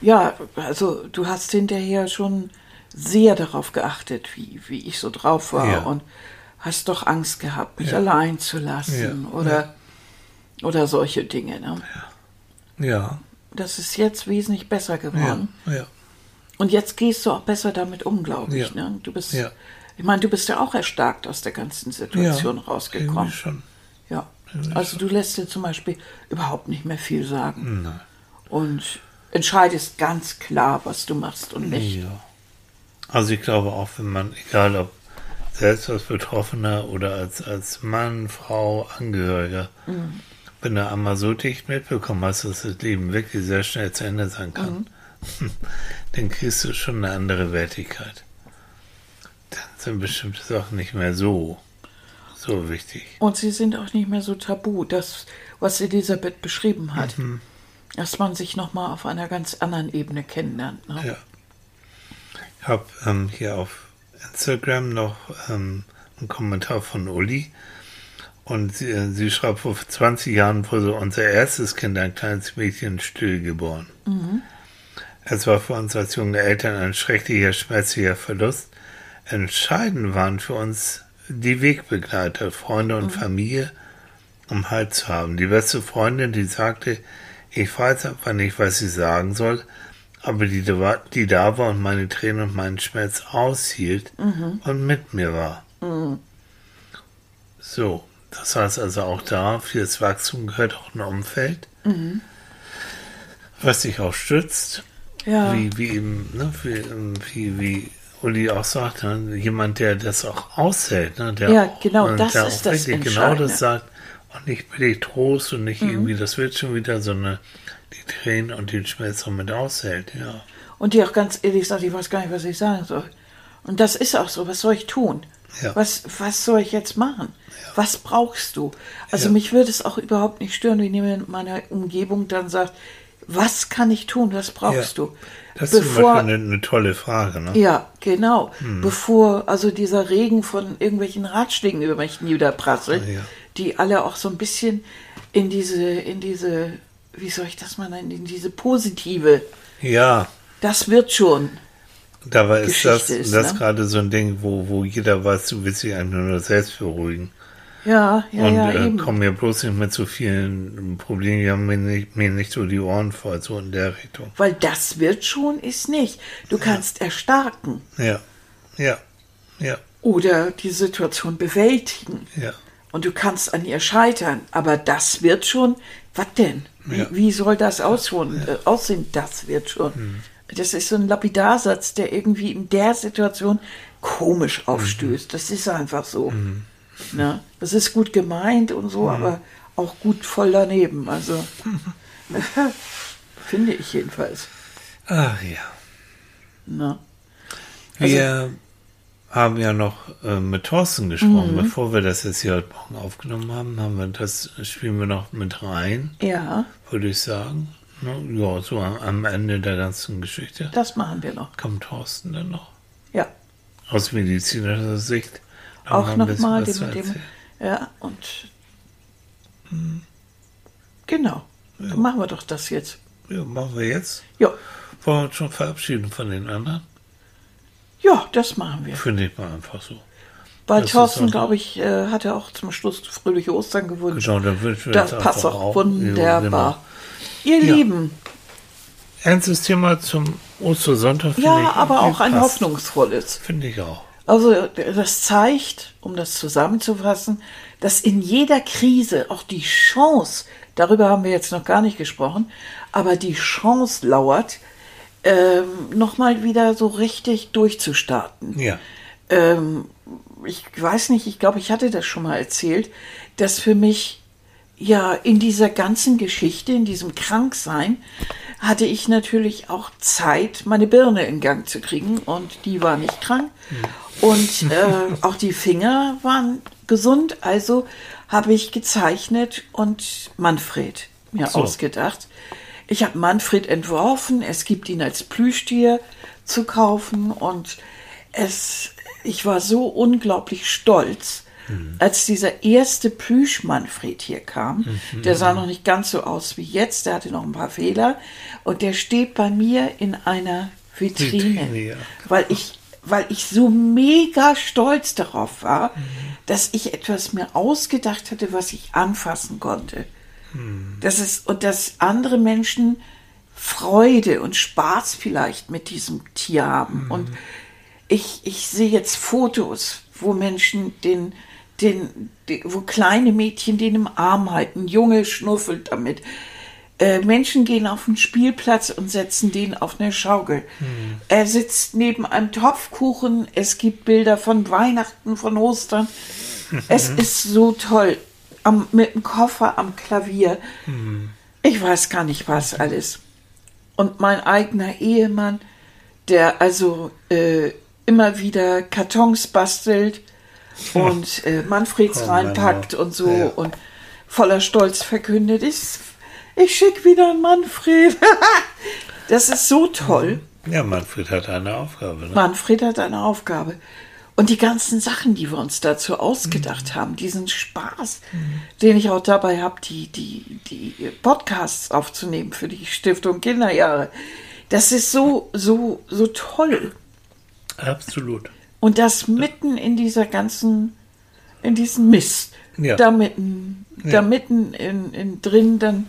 B: ja, also du hast hinterher schon sehr darauf geachtet, wie, wie ich so drauf war
A: Ja.
B: und hast doch Angst gehabt, mich
A: Ja.
B: allein zu lassen
A: Ja,
B: oder, oder solche Dinge. Ne?
A: Ja,
B: Das ist jetzt wesentlich besser geworden.
A: ja,
B: Und jetzt gehst du auch besser damit um, glaube ich.
A: Ja.
B: Ne? Du bist,
A: Ja.
B: ich meine, du bist ja auch erstarkt aus der ganzen Situation
A: ja,
B: rausgekommen.
A: schon.
B: Ja. Also du lässt dir zum Beispiel überhaupt nicht mehr viel sagen
A: Nein.
B: und entscheidest ganz klar, was du machst und nicht.
A: Ja. Also ich glaube auch, wenn man, egal ob selbst als Betroffener oder als, als Mann, Frau, Angehöriger, wenn du einmal so dicht mitbekommen hast, dass das Leben wirklich sehr schnell zu Ende sein kann, *laughs* dann kriegst du schon eine andere Wertigkeit. Dann sind bestimmte Sachen nicht mehr so, so wichtig.
B: Und sie sind auch nicht mehr so tabu. Das, was Elisabeth beschrieben hat, dass man sich nochmal auf einer ganz anderen Ebene kennenlernt. Ne?
A: Ja. Ich habe ähm, hier auf Instagram noch ähm, einen Kommentar von Uli. Und sie, äh, sie schreibt, vor 20 Jahren wurde unser erstes Kind, ein kleines Mädchen, stillgeboren. Es war für uns als junge Eltern ein schrecklicher, schmerzlicher Verlust. Entscheidend waren für uns die Wegbegleiter, Freunde und Familie, um Halt zu haben. Die beste Freundin, die sagte, ich weiß einfach nicht, was ich sagen soll, aber die, da war- die da war und meine Tränen und meinen Schmerz aushielt und mit mir war. So, das heißt also auch da, für das Wachstum gehört auch ein Umfeld, was dich auch stützt,
B: Ja.
A: wie, wie eben, ne, wie, wie, wie Uli auch sagt, ne, jemand, der das auch aushält, ne, der
B: Ja,
A: auch,
B: genau,
A: ne,
B: das
A: der
B: ist
A: auch
B: das
A: genau das sagt und nicht billig Trost und
B: Mhm.
A: nicht irgendwie, das wird schon wieder, sondern die Tränen und den Schmerz auch mit aushält, ja.
B: Und die auch ganz ehrlich sagt, ich weiß gar nicht, was ich sagen soll. Und das ist auch so. Was soll ich tun?
A: Ja.
B: Was, was soll ich jetzt machen? Was brauchst du? Also
A: Ja.
B: mich würde es auch überhaupt nicht stören, wenn jemand in meiner Umgebung dann sagt, Was kann ich tun? Was brauchst
A: Ja.
B: du?
A: Das ist zum
B: Bevor,
A: Beispiel eine, eine tolle Frage. Ne?
B: ja, genau.
A: Hm.
B: Bevor also dieser Regen von irgendwelchen Ratschlägen über mich niederprasselt,
A: Ja.
B: die alle auch so ein bisschen in diese, in diese, wie soll ich das mal nennen, in diese positive,
A: Ja,
B: das wird schon.
A: dabei ist das,
B: Geschichte ist,
A: das
B: ne?
A: gerade so ein Ding, wo, wo jeder weiß, du willst dich einfach nur selbst beruhigen.
B: Ja, ja,
A: und
B: ja,
A: äh,
B: eben.
A: komm mir bloß nicht mit so vielen Problemen, die haben mir nicht, mir nicht so die Ohren voll, so in der Richtung.
B: Weil das wird schon ist nicht. Du kannst erstarken
A: Ja, ja, ja,
B: oder die Situation bewältigen.
A: ja.
B: Und du kannst an ihr scheitern. Aber das wird schon. Was denn? Wie,
A: Ja.
B: wie soll das aussehen? Äh, aussehen? Das wird schon. Das ist so ein Lapidarsatz, der irgendwie in der Situation komisch aufstößt. Das ist einfach so. Ne? Das ist gut gemeint und so, aber auch gut voll daneben. Also *laughs* finde ich jedenfalls.
A: Ach ja.
B: Ne?
A: Wir haben ja noch äh, mit Thorsten gesprochen.
B: Mhm.
A: Bevor wir das jetzt hier heute Morgen aufgenommen haben, haben wir das spielen wir noch mit rein,
B: Ja,
A: würde ich sagen. Ne? Ja, so am, am Ende der ganzen Geschichte.
B: das machen wir noch.
A: Kommt Thorsten dann noch?
B: Ja,
A: Aus medizinischer Sicht. Noch
B: auch nochmal dem, dem, ja, und genau. Dann machen wir doch das jetzt.
A: Ja, machen wir jetzt.
B: Ja,
A: Wollen wir uns schon verabschieden von den anderen?
B: ja, das machen wir.
A: Finde ich mal einfach so.
B: Weil
A: das
B: Thorsten,
A: auch-
B: glaube ich, äh, hatte auch zum Schluss fröhliche Ostern gewünscht.
A: Genau, dann wünschen wir
B: das passt auch wunderbar.
A: genau.
B: Ihr
A: Ja.
B: Lieben,
A: Ernstes Thema zum Ostersonntag.
B: ja, aber auch ein
A: passt.
B: hoffnungsvolles.
A: Finde ich auch.
B: Also das zeigt, um das zusammenzufassen, dass in jeder Krise auch die Chance, darüber haben wir jetzt noch gar nicht gesprochen, aber die Chance lauert, ähm, nochmal wieder so richtig durchzustarten.
A: Ja.
B: ähm, ich weiß nicht, ich glaube, ich hatte das schon mal erzählt, dass für mich ja in dieser ganzen Geschichte, in diesem Kranksein, hatte ich natürlich auch Zeit, meine Birne in Gang zu kriegen und die war nicht krank. Und äh, auch die Finger waren gesund, also habe ich gezeichnet und Manfred mir
A: So.
B: ausgedacht. Ich habe Manfred entworfen, es gibt ihn als Plüschtier zu kaufen und es, ich war so unglaublich stolz, als dieser erste Plüsch-Manfred hier kam. Der sah noch nicht ganz so aus wie jetzt, der hatte noch ein paar Fehler und der steht bei mir in einer Vitrine,
A: Vitrine, ja.
B: weil ich weil ich so mega stolz darauf war, dass ich etwas mir ausgedacht hatte, was ich anfassen konnte. Das ist, und dass andere Menschen Freude und Spaß vielleicht mit diesem Tier haben. Und ich, ich sehe jetzt Fotos, wo Menschen den, den, den, wo kleine Mädchen den im Arm halten, Junge schnuffelt damit. Äh, Menschen gehen auf den Spielplatz und setzen den auf eine Schaukel. Er sitzt neben einem Topfkuchen. Es gibt Bilder von Weihnachten, von Ostern. es *laughs* ist so toll. Am, mit dem Koffer am Klavier. Ich weiß gar nicht was alles. Und mein eigener Ehemann, der also äh, immer wieder Kartons bastelt *laughs* und äh, Manfreds
A: Oh
B: reinpackt und so
A: Ja.
B: und voller Stolz verkündet, ich, ich schicke wieder einen Manfred. *laughs* das ist so toll.
A: Ja, Manfred hat eine Aufgabe. Ne?
B: Manfred hat eine Aufgabe. Und die ganzen Sachen, die wir uns dazu ausgedacht haben, diesen Spaß, den ich auch dabei habe, die, die, die Podcasts aufzunehmen für die Stiftung Kinderjahre, das ist so, so, so toll.
A: Absolut.
B: Und das mitten in dieser ganzen, in diesem Mist,
A: Ja.
B: da mitten,
A: Ja.
B: da mitten in, in drin dann,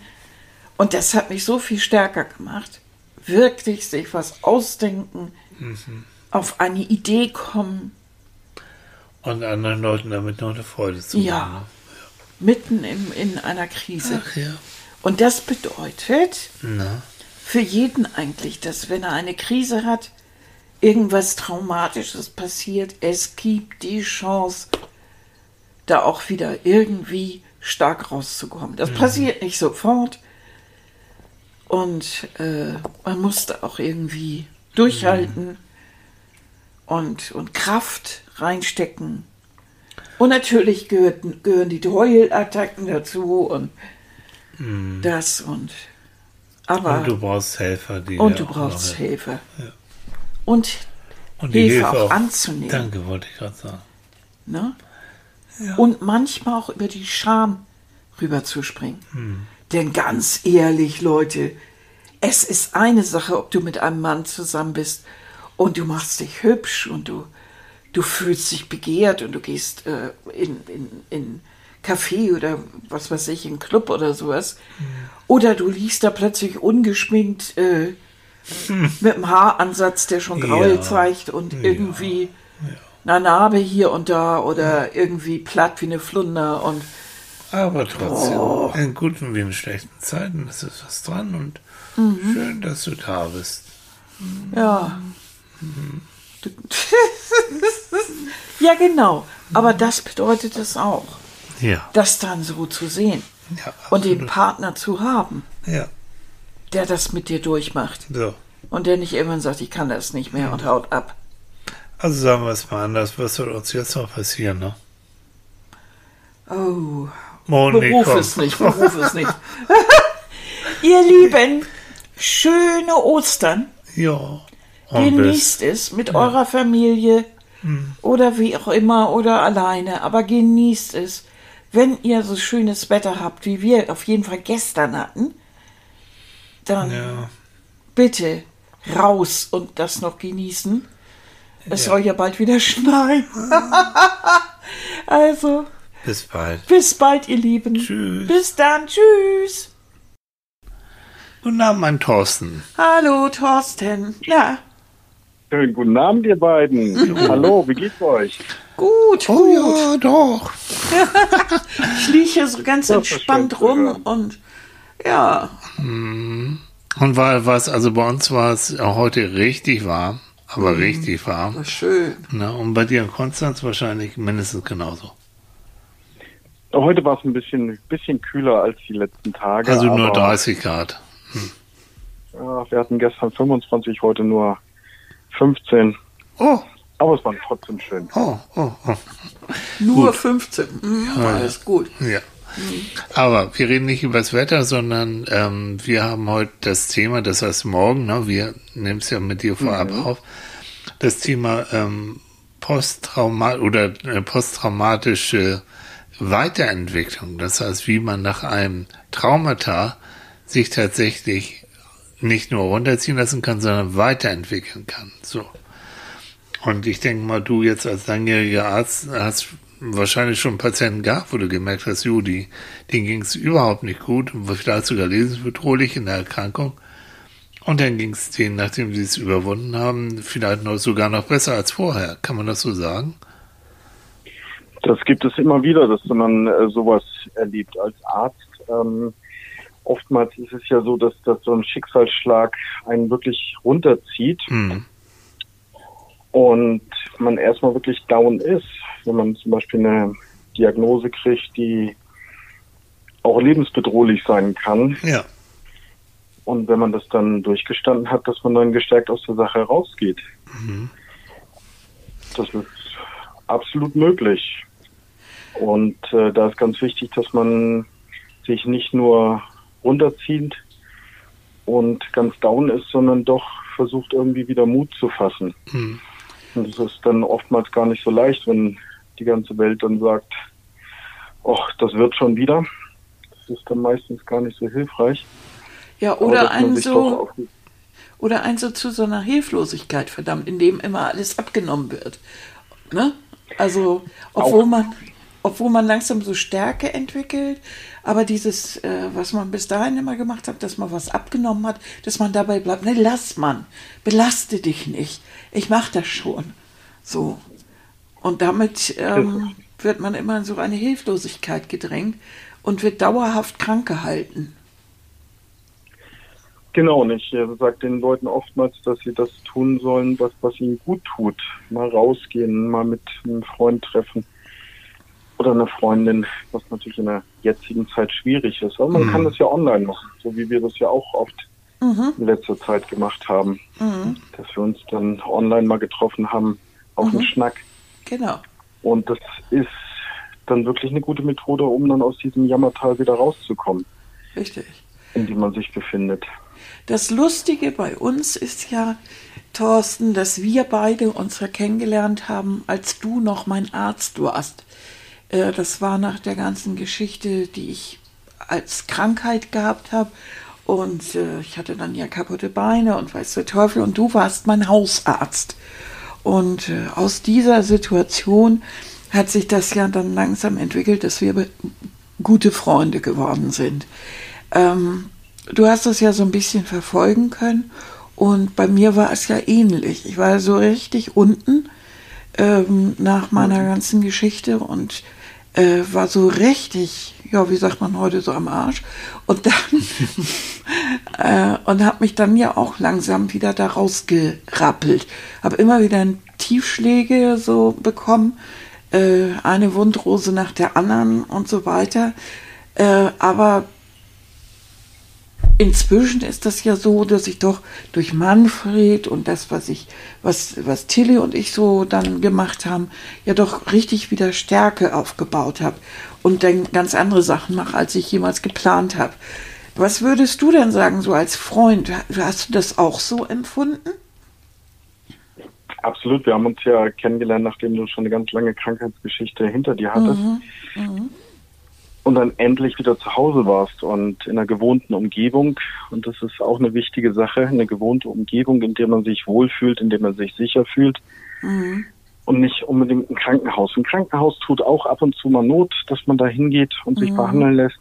B: und das hat mich so viel stärker gemacht, wirklich sich was ausdenken,
A: Mhm.
B: auf eine Idee kommen,
A: Und anderen Leuten damit noch eine Freude zu
B: Ja.
A: machen. ne?
B: mitten in, in einer Krise.
A: Ach ja.
B: Und das bedeutet
A: Na,
B: für jeden eigentlich, dass wenn er eine Krise hat, irgendwas Traumatisches passiert, es gibt die Chance, da auch wieder irgendwie stark rauszukommen. Das passiert nicht sofort. Und äh, man muss da auch irgendwie durchhalten und, und Kraft reinstecken. Und natürlich gehört, gehören die Heulattacken dazu und das und Aber
A: Und du brauchst Helfer, die
B: und du
A: auch
B: brauchst Hilfe. Und
A: Und
B: Hilfe auch anzunehmen.
A: Danke, wollte ich gerade sagen.
B: Ne? Und manchmal auch über die Scham rüberzuspringen. Denn ganz ehrlich, Leute, es ist eine Sache, ob du mit einem Mann zusammen bist und du machst dich hübsch und du, du fühlst dich begehrt und du gehst äh, in, in, in Café oder was weiß ich, in Club oder sowas. Oder du liegst da plötzlich ungeschminkt äh, mit einem Haaransatz, der schon Graul
A: Ja.
B: zeigt und irgendwie eine Narbe hier und da oder irgendwie platt wie eine Flunder und
A: Aber trotzdem,
B: Oh.
A: in guten wie in schlechten Zeiten ist es was dran und
B: Mhm.
A: schön, dass du da bist.
B: ja. Du- *laughs* ja, genau. Aber das bedeutet es auch,
A: Ja.
B: das dann so zu sehen
A: ja
B: und den. Partner zu haben,
A: Ja,
B: der das mit dir durchmacht
A: so.
B: und der nicht irgendwann sagt, ich kann das nicht mehr und haut ab.
A: Also sagen wir es mal anders, was soll uns jetzt noch passieren, ne?
B: Oh,
A: Moni,
B: beruf es nicht, beruf es nicht. *laughs* Ihr Lieben, schöne Ostern.
A: Ja.
B: Genießt es mit eurer Familie oder wie auch immer oder alleine, aber genießt es. Wenn ihr so schönes Wetter habt, wie wir auf jeden Fall gestern hatten, dann
A: ja,
B: bitte raus und das noch genießen. Es
A: Ja.
B: soll ja bald wieder *laughs* schneien. *laughs* also,
A: bis bald.
B: bis bald, ihr Lieben.
A: Tschüss.
B: Bis dann. Tschüss.
A: Guten Abend, mein Thorsten.
B: Hallo, Thorsten. Na,
C: Schönen guten Abend, ihr beiden. *laughs* Hallo, wie geht's euch?
B: gut,
A: Oh
B: gut.
A: ja, doch. *laughs*
B: Ich liege hier so ganz
C: Das
B: entspannt rum
C: hören.
B: und ja,
A: Und war was, also bei uns war es heute richtig warm, aber
B: Mhm.
A: richtig warm.
B: war schön.
A: Na, und bei dir in Konstanz wahrscheinlich mindestens genauso.
C: Heute war es ein bisschen, bisschen kühler als die letzten Tage.
A: Also nur
C: aber,
A: 30 Grad.
C: Ja, wir hatten gestern 25, heute nur 15.
A: Oh,
C: Aber es war trotzdem schön.
A: oh, oh, oh.
B: Nur
A: Gut.
B: 15. Mhm, alles gut.
A: Ja. Aber wir reden nicht über das Wetter, sondern ähm, wir haben heute das Thema, das heißt morgen, ne, wir nehmen es ja mit dir vorab auf, das Thema ähm, Posttrauma oder äh, posttraumatische Weiterentwicklung. Das heißt, wie man nach einem Traumata sich tatsächlich nicht nur runterziehen lassen kann, sondern weiterentwickeln kann. So. Und ich denke mal, du jetzt als langjähriger Arzt hast wahrscheinlich schon Patienten gehabt, wo du gemerkt hast, Judy, denen ging es überhaupt nicht gut, vielleicht sogar lebensbedrohlich in der Erkrankung. Und dann ging es denen, nachdem sie es überwunden haben, vielleicht noch sogar noch besser als vorher. Kann man das so sagen?
C: Das gibt es immer wieder, dass man äh, sowas erlebt als Arzt. Ähm, oftmals ist es ja so, dass, dass so ein Schicksalsschlag einen wirklich runterzieht
A: Hm.
C: und man erstmal wirklich down ist, wenn man zum Beispiel eine Diagnose kriegt, die auch lebensbedrohlich sein kann.
A: Ja.
C: Und wenn man das dann durchgestanden hat, dass man dann gestärkt aus der Sache rausgeht. Das ist absolut möglich. Und äh, da ist ganz wichtig, dass man sich nicht nur runterzieht und ganz down ist, sondern doch versucht irgendwie wieder Mut zu fassen.
A: Hm.
C: Und das ist dann oftmals gar nicht so leicht, wenn die ganze Welt dann sagt, ach, das wird schon wieder. Das ist dann meistens gar nicht so hilfreich.
B: Ja, oder ein so, oder ein so zu so einer Hilflosigkeit, verdammt, in dem immer alles abgenommen wird. Ne? Also, obwohl
C: Auch.
B: man, obwohl man langsam so Stärke entwickelt, aber dieses, äh, was man bis dahin immer gemacht hat, dass man was abgenommen hat, dass man dabei bleibt, ne, lass man, belaste dich nicht, ich mach das schon. So. Und damit ähm, wird man immer in so eine Hilflosigkeit gedrängt und wird dauerhaft krank gehalten.
C: Genau, und ich äh, sage den Leuten oftmals, dass sie das tun sollen, was, was ihnen gut tut. Mal rausgehen, mal mit einem Freund treffen oder einer Freundin, was natürlich in der jetzigen Zeit schwierig ist. Aber man kann das ja online machen, so wie wir das ja auch oft in letzter Zeit gemacht haben. Dass wir uns dann online mal getroffen haben auf einen Schnack.
B: Genau.
C: Und das ist dann wirklich eine gute Methode, um dann aus diesem Jammertal wieder rauszukommen,
B: Richtig.
C: in dem man sich befindet.
B: Das Lustige bei uns ist ja, Thorsten, dass wir beide uns ja kennengelernt haben, als du noch mein Arzt warst. Äh, das war nach der ganzen Geschichte, die ich als Krankheit gehabt habe. Und äh, ich hatte dann ja kaputte Beine und weiß der Teufel. Und du warst mein Hausarzt. Und äh, aus dieser Situation hat sich das ja dann langsam entwickelt, dass wir gute Freunde geworden sind. Ähm, du hast das ja so ein bisschen verfolgen können und bei mir war es ja ähnlich. Ich war so richtig unten ähm, nach meiner mhm. ganzen Geschichte und äh, war so richtig, ja, wie sagt man heute, so am Arsch. Und dann, *laughs* äh, und habe mich dann ja auch langsam wieder da rausgerappelt. Habe immer wieder Tiefschläge so bekommen, äh, eine Wundrose nach der anderen und so weiter. Äh, aber inzwischen ist das ja so, dass ich doch durch Manfred und das, was ich, was, was Tilly und ich so dann gemacht haben, ja doch richtig wieder Stärke aufgebaut habe und dann ganz andere Sachen mache, als ich jemals geplant habe. Was würdest du denn sagen, so als Freund? Hast du das auch so empfunden?
C: Absolut. Wir haben uns ja kennengelernt, nachdem du schon eine ganz lange Krankheitsgeschichte hinter dir hattest. Mhm. Mhm und dann endlich wieder zu Hause warst und in einer gewohnten Umgebung. Und das ist auch eine wichtige Sache, eine gewohnte Umgebung, in der man sich wohlfühlt, in der man sich sicher fühlt. Mhm. Und nicht unbedingt ein Krankenhaus. Ein Krankenhaus tut auch ab und zu mal Not, dass man da hingeht und sich mhm. behandeln lässt.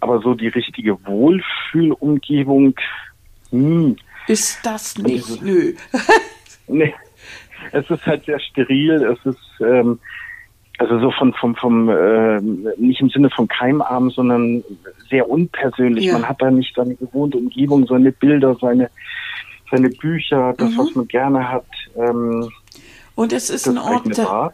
C: Aber so die richtige Wohlfühlumgebung,
B: hm. Ist das nicht? Ist, Nö. *laughs*
C: nee. Es ist halt sehr steril, es ist, ähm, also so von vom vom äh, nicht im Sinne von Keimarm, sondern sehr unpersönlich. Ja. Man hat da nicht seine gewohnte Umgebung, seine Bilder, seine seine Bücher, das mhm. was man gerne hat. Ähm,
B: und es ist ein Ort, der,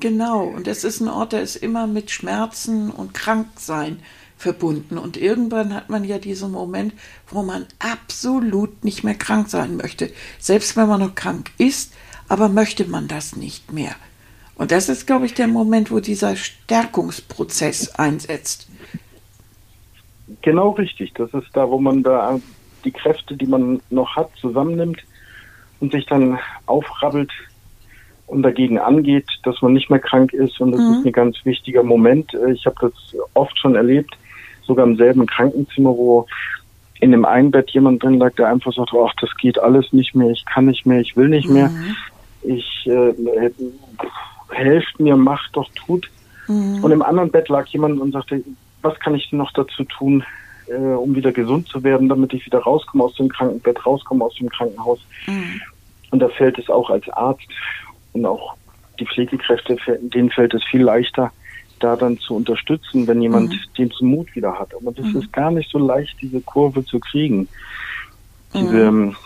B: genau. Und es ist ein Ort, der ist immer mit Schmerzen und Kranksein verbunden. Und irgendwann hat man ja diesen Moment, wo man absolut nicht mehr krank sein möchte. Selbst wenn man noch krank ist, aber möchte man das nicht mehr. Und das ist, glaube ich, der Moment, wo dieser Stärkungsprozess einsetzt.
C: Genau richtig. Das ist da, wo man da die Kräfte, die man noch hat, zusammennimmt und sich dann aufrabbelt und dagegen angeht, dass man nicht mehr krank ist. Und das mhm. ist ein ganz wichtiger Moment. Ich habe das oft schon erlebt, sogar im selben Krankenzimmer, wo in dem einen Bett jemand drin lag, der einfach sagt, ach, das geht alles nicht mehr, ich kann nicht mehr, ich will nicht mehr. Mhm. Ich äh, helft mir, macht doch, tut. Mhm. Und im anderen Bett lag jemand und sagte, was kann ich noch dazu tun, äh, um wieder gesund zu werden, damit ich wieder rauskomme aus dem Krankenbett, rauskomme aus dem Krankenhaus. Mhm. Und da fällt es auch als Arzt und auch die Pflegekräfte, denen fällt es viel leichter, da dann zu unterstützen, wenn jemand mhm. den Mut wieder hat. Aber das mhm. ist gar nicht so leicht, diese Kurve zu kriegen. Diese mhm. ähm,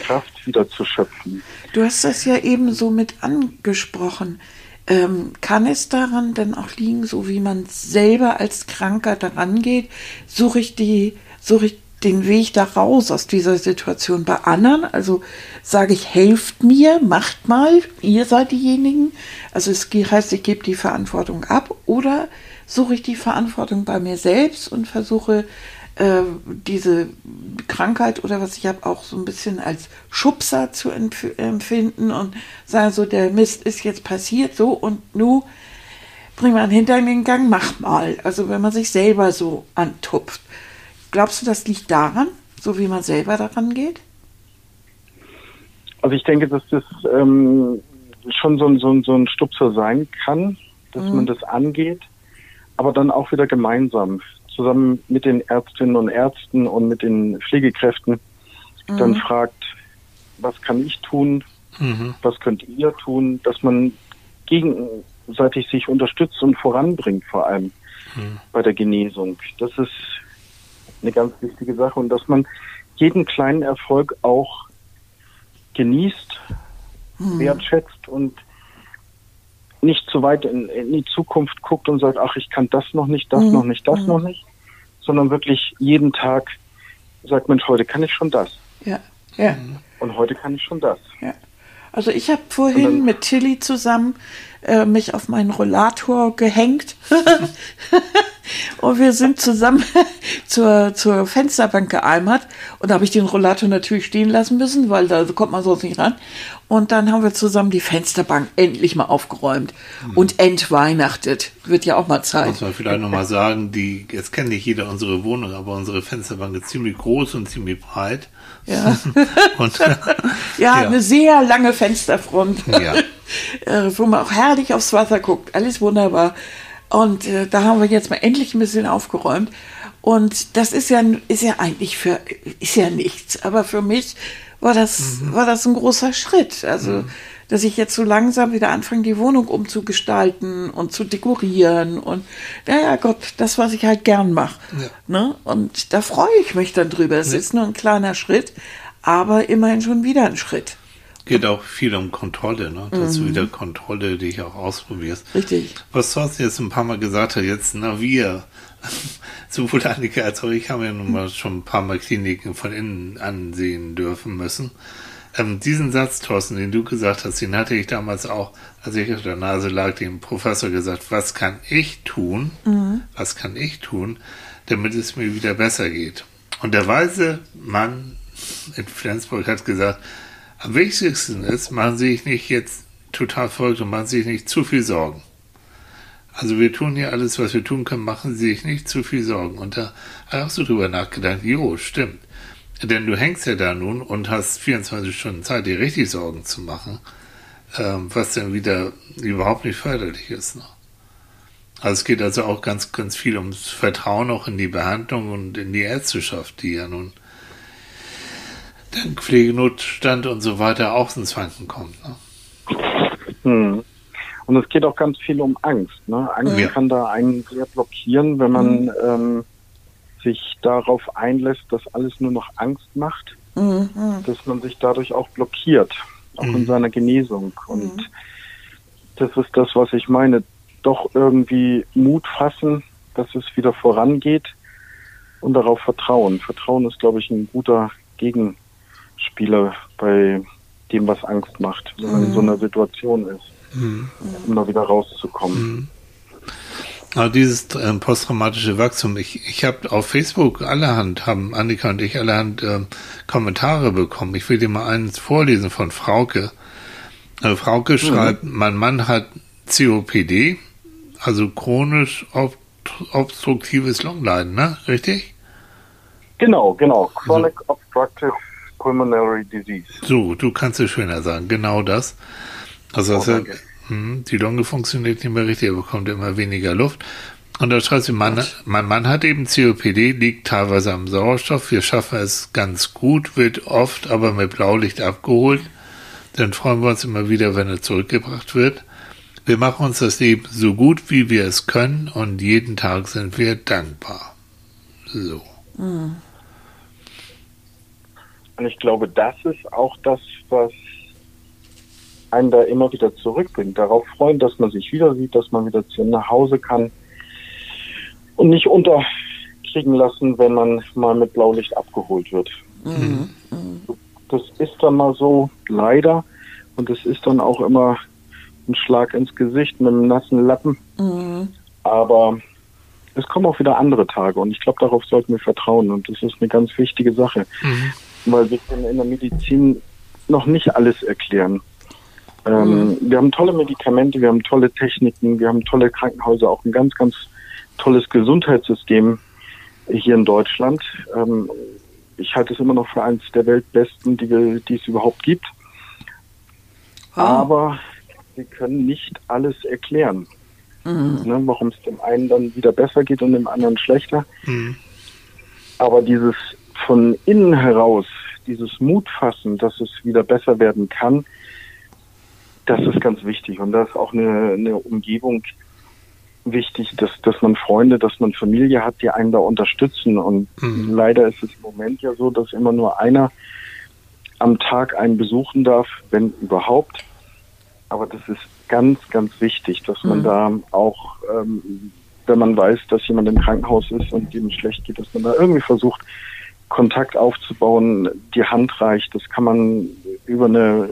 C: Kraft wieder zu schöpfen.
B: Du hast das ja eben so mit angesprochen. Ähm, kann es daran denn auch liegen, so wie man selber als Kranker daran geht, suche ich die, suche ich den Weg da raus aus dieser Situation bei anderen? Also sage ich, helft mir, macht mal, ihr seid diejenigen. Also es heißt, ich gebe die Verantwortung ab oder suche ich die Verantwortung bei mir selbst und versuche äh, diese Krankheit oder was ich habe auch so ein bisschen als Schubser zu empfinden und sagen so, der Mist ist jetzt passiert so und nu bring mal in den Gang, mach mal. Also wenn man sich selber so antupft. Glaubst du, das liegt daran, so wie man selber daran geht?
C: Also ich denke, dass das ähm, schon so ein, so, ein, so ein Stupser sein kann, dass mhm. man das angeht, aber dann auch wieder gemeinsam zusammen mit den Ärztinnen und Ärzten und mit den Pflegekräften mhm. dann fragt, was kann ich tun, mhm. was könnt ihr tun, dass man gegenseitig sich unterstützt und voranbringt, vor allem mhm. bei der Genesung. Das ist eine ganz wichtige Sache und dass man jeden kleinen Erfolg auch genießt, mhm. wertschätzt und nicht zu weit in, in, die Zukunft guckt und sagt, ach, ich kann das noch nicht, das mhm. noch nicht, das mhm. noch nicht, sondern wirklich jeden Tag sagt, Mensch, heute kann ich schon das.
B: Ja, ja.
C: Und heute kann ich schon das.
B: Ja. Also ich habe vorhin dann, mit Tilly zusammen äh, mich auf meinen Rollator gehängt *laughs* Und wir sind zusammen *laughs* zur, zur Fensterbank geeimert. Und da habe ich den Rollator natürlich stehen lassen müssen, weil da kommt man sonst nicht ran. Und dann haben wir zusammen die Fensterbank endlich mal aufgeräumt und entweihnachtet. Wird ja auch mal Zeit.
A: Muss man vielleicht nochmal sagen, die, jetzt kennt nicht jeder unsere Wohnung, aber unsere Fensterbank ist ziemlich groß und ziemlich breit.
B: Ja, *laughs*
A: Und, *laughs*
B: ja,
A: Ja.
B: eine sehr lange Fensterfront,
A: Ja. *laughs*
B: äh, wo man auch herrlich aufs Wasser guckt. Alles wunderbar. Und äh, da haben wir jetzt mal endlich ein bisschen aufgeräumt. Und das ist ja, ist ja eigentlich für, ist ja nichts. Aber für mich war das,
A: Mhm.
B: war das ein großer Schritt. Also, dass ich jetzt so langsam wieder anfange, die Wohnung umzugestalten und zu dekorieren. Und naja, Gott, das, was ich halt gern mache.
A: Ja.
B: Ne? Und da freue ich mich dann drüber. Es ist nur ein kleiner Schritt, aber immerhin schon wieder ein Schritt.
A: geht auch viel um Kontrolle, ne? dass du wieder Kontrolle dich auch ausprobierst.
B: Richtig.
A: Was Thorsten jetzt ein paar Mal gesagt hat, jetzt, na wir, *laughs* sowohl Annika als auch ich haben ja nun mal schon ein paar Mal Kliniken von innen ansehen dürfen müssen. Ähm, diesen Satz, Thorsten, den du gesagt hast, den hatte ich damals auch, als ich auf der Nase lag, dem Professor gesagt, was kann ich tun, was kann ich tun, damit es mir wieder besser geht. Und der weise Mann in Flensburg hat gesagt, am wichtigsten ist, machen Sie sich nicht jetzt total verrückt und machen Sie sich nicht zu viel Sorgen. Also wir tun hier alles, was wir tun können, machen Sie sich nicht zu viel Sorgen. Und da habe ich auch so drüber nachgedacht, jo, stimmt. Denn du hängst ja da nun und hast 24 Stunden Zeit, dir richtig Sorgen zu machen, ähm, was dann wieder überhaupt nicht förderlich ist. Ne? Also es geht also auch ganz, ganz viel ums Vertrauen auch in die Behandlung und in die Ärzteschaft, die ja nun dank Pflegenotstand und so weiter auch ins Wanken kommt. Ne?
C: Hm. Und es geht auch ganz viel um Angst. Ne? Angst
A: Ja.
C: kann da einen sehr blockieren, wenn man ähm, sich darauf einlässt, dass alles nur noch Angst macht,
B: Mhm.
C: dass man sich dadurch auch blockiert, auch in seiner Genesung. Und das ist das, was ich meine. Doch irgendwie Mut fassen, dass es wieder vorangeht und darauf vertrauen. Vertrauen ist, glaube ich, ein guter Gegenspieler bei dem, was Angst macht, wenn man in so einer Situation ist, um da wieder rauszukommen.
A: Aber dieses ähm, posttraumatische Wachstum, ich, ich habe auf Facebook allerhand, haben Annika und ich allerhand ähm, Kommentare bekommen. Ich will dir mal eins vorlesen von Frauke. Äh, Frauke schreibt, mein Mann hat COPD, also chronisch ob obstruktives Lungleiden, ne? Richtig?
C: Genau, genau. Chronic Obstructive Pulmonary Disease.
A: So, du kannst es schöner sagen, genau das. Also
C: Oh,
A: hm, die Lunge funktioniert nicht mehr richtig, er bekommt immer weniger Luft. Und da schreibt sie, mein, mein Mann hat eben COPD, liegt teilweise am Sauerstoff. Wir schaffen es ganz gut, wird oft aber mit Blaulicht abgeholt. Dann freuen wir uns immer wieder, wenn er zurückgebracht wird. Wir machen uns das Leben so gut, wie wir es können und jeden Tag sind wir dankbar. So.
C: Und ich glaube, das ist auch das, was einen da immer wieder zurückbringt. Darauf freuen, dass man sich wieder sieht, dass man wieder zu nach Hause kann und nicht unterkriegen lassen, wenn man mal mit Blaulicht abgeholt wird. Das ist dann mal so, leider. Und es ist dann auch immer ein Schlag ins Gesicht mit einem nassen Lappen. Aber es kommen auch wieder andere Tage und ich glaube, darauf sollten wir vertrauen und das ist eine ganz wichtige Sache, weil wir können in der Medizin noch nicht alles erklären. Ähm, Wir haben tolle Medikamente, wir haben tolle Techniken, wir haben tolle Krankenhäuser, auch ein ganz, ganz tolles Gesundheitssystem hier in Deutschland. Ähm, ich halte es immer noch für eines der weltbesten, die, die es überhaupt gibt. Aber wir können nicht alles erklären. Ne, warum es dem einen dann wieder besser geht und dem anderen schlechter.
A: Mhm.
C: Aber dieses von innen heraus, dieses Mutfassen, dass es wieder besser werden kann, das ist ganz wichtig. Und da ist auch eine, eine Umgebung wichtig, dass, dass man Freunde, dass man Familie hat, die einen da unterstützen. Und
A: Mhm.
C: leider ist es im Moment ja so, dass immer nur einer am Tag einen besuchen darf, wenn überhaupt. Aber das ist ganz, ganz wichtig, dass man da auch, ähm, wenn man weiß, dass jemand im Krankenhaus ist und ihm schlecht geht, dass man da irgendwie versucht, Kontakt aufzubauen, die Hand reicht. Das kann man über eine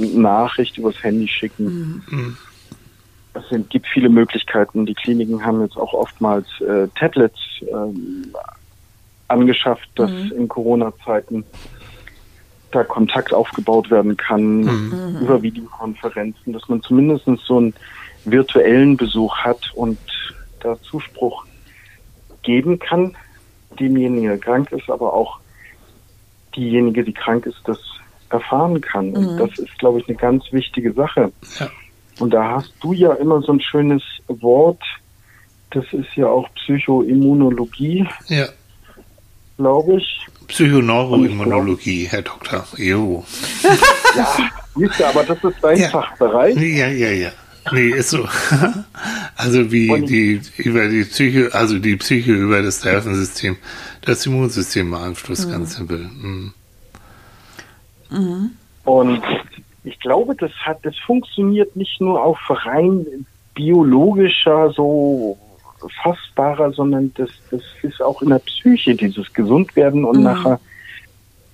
C: Nachricht übers Handy schicken. es sind, gibt viele Möglichkeiten. Die Kliniken haben jetzt auch oftmals äh, Tablets ähm, angeschafft, dass
B: Mhm.
C: in Corona-Zeiten da Kontakt aufgebaut werden kann
A: Mhm.
C: über Videokonferenzen, dass man zumindest so einen virtuellen Besuch hat und da Zuspruch geben kann, demjenigen, der krank ist, aber auch diejenige, die krank ist, das erfahren kann. Und das ist, glaube ich, eine ganz wichtige Sache.
A: Ja.
C: Und da hast du ja immer so ein schönes Wort, das ist ja auch Psychoimmunologie,
A: Ja.
C: glaube ich.
A: Psychoneuroimmunologie, Herr Doktor. Jo. *laughs*
C: Siehst du, aber das ist dein
A: Ja.
C: Fachbereich.
A: Ja, ja, ja. Nee, ist so. *laughs* Also wie
C: Und-
A: die über die Psyche, also die Psyche über das Nervensystem, das Immunsystem beeinflusst, ganz simpel. Mhm.
C: Und ich glaube, das hat, das funktioniert nicht nur auf rein biologischer, so fassbarer, sondern das, das ist auch in der Psyche, dieses Gesundwerden und nachher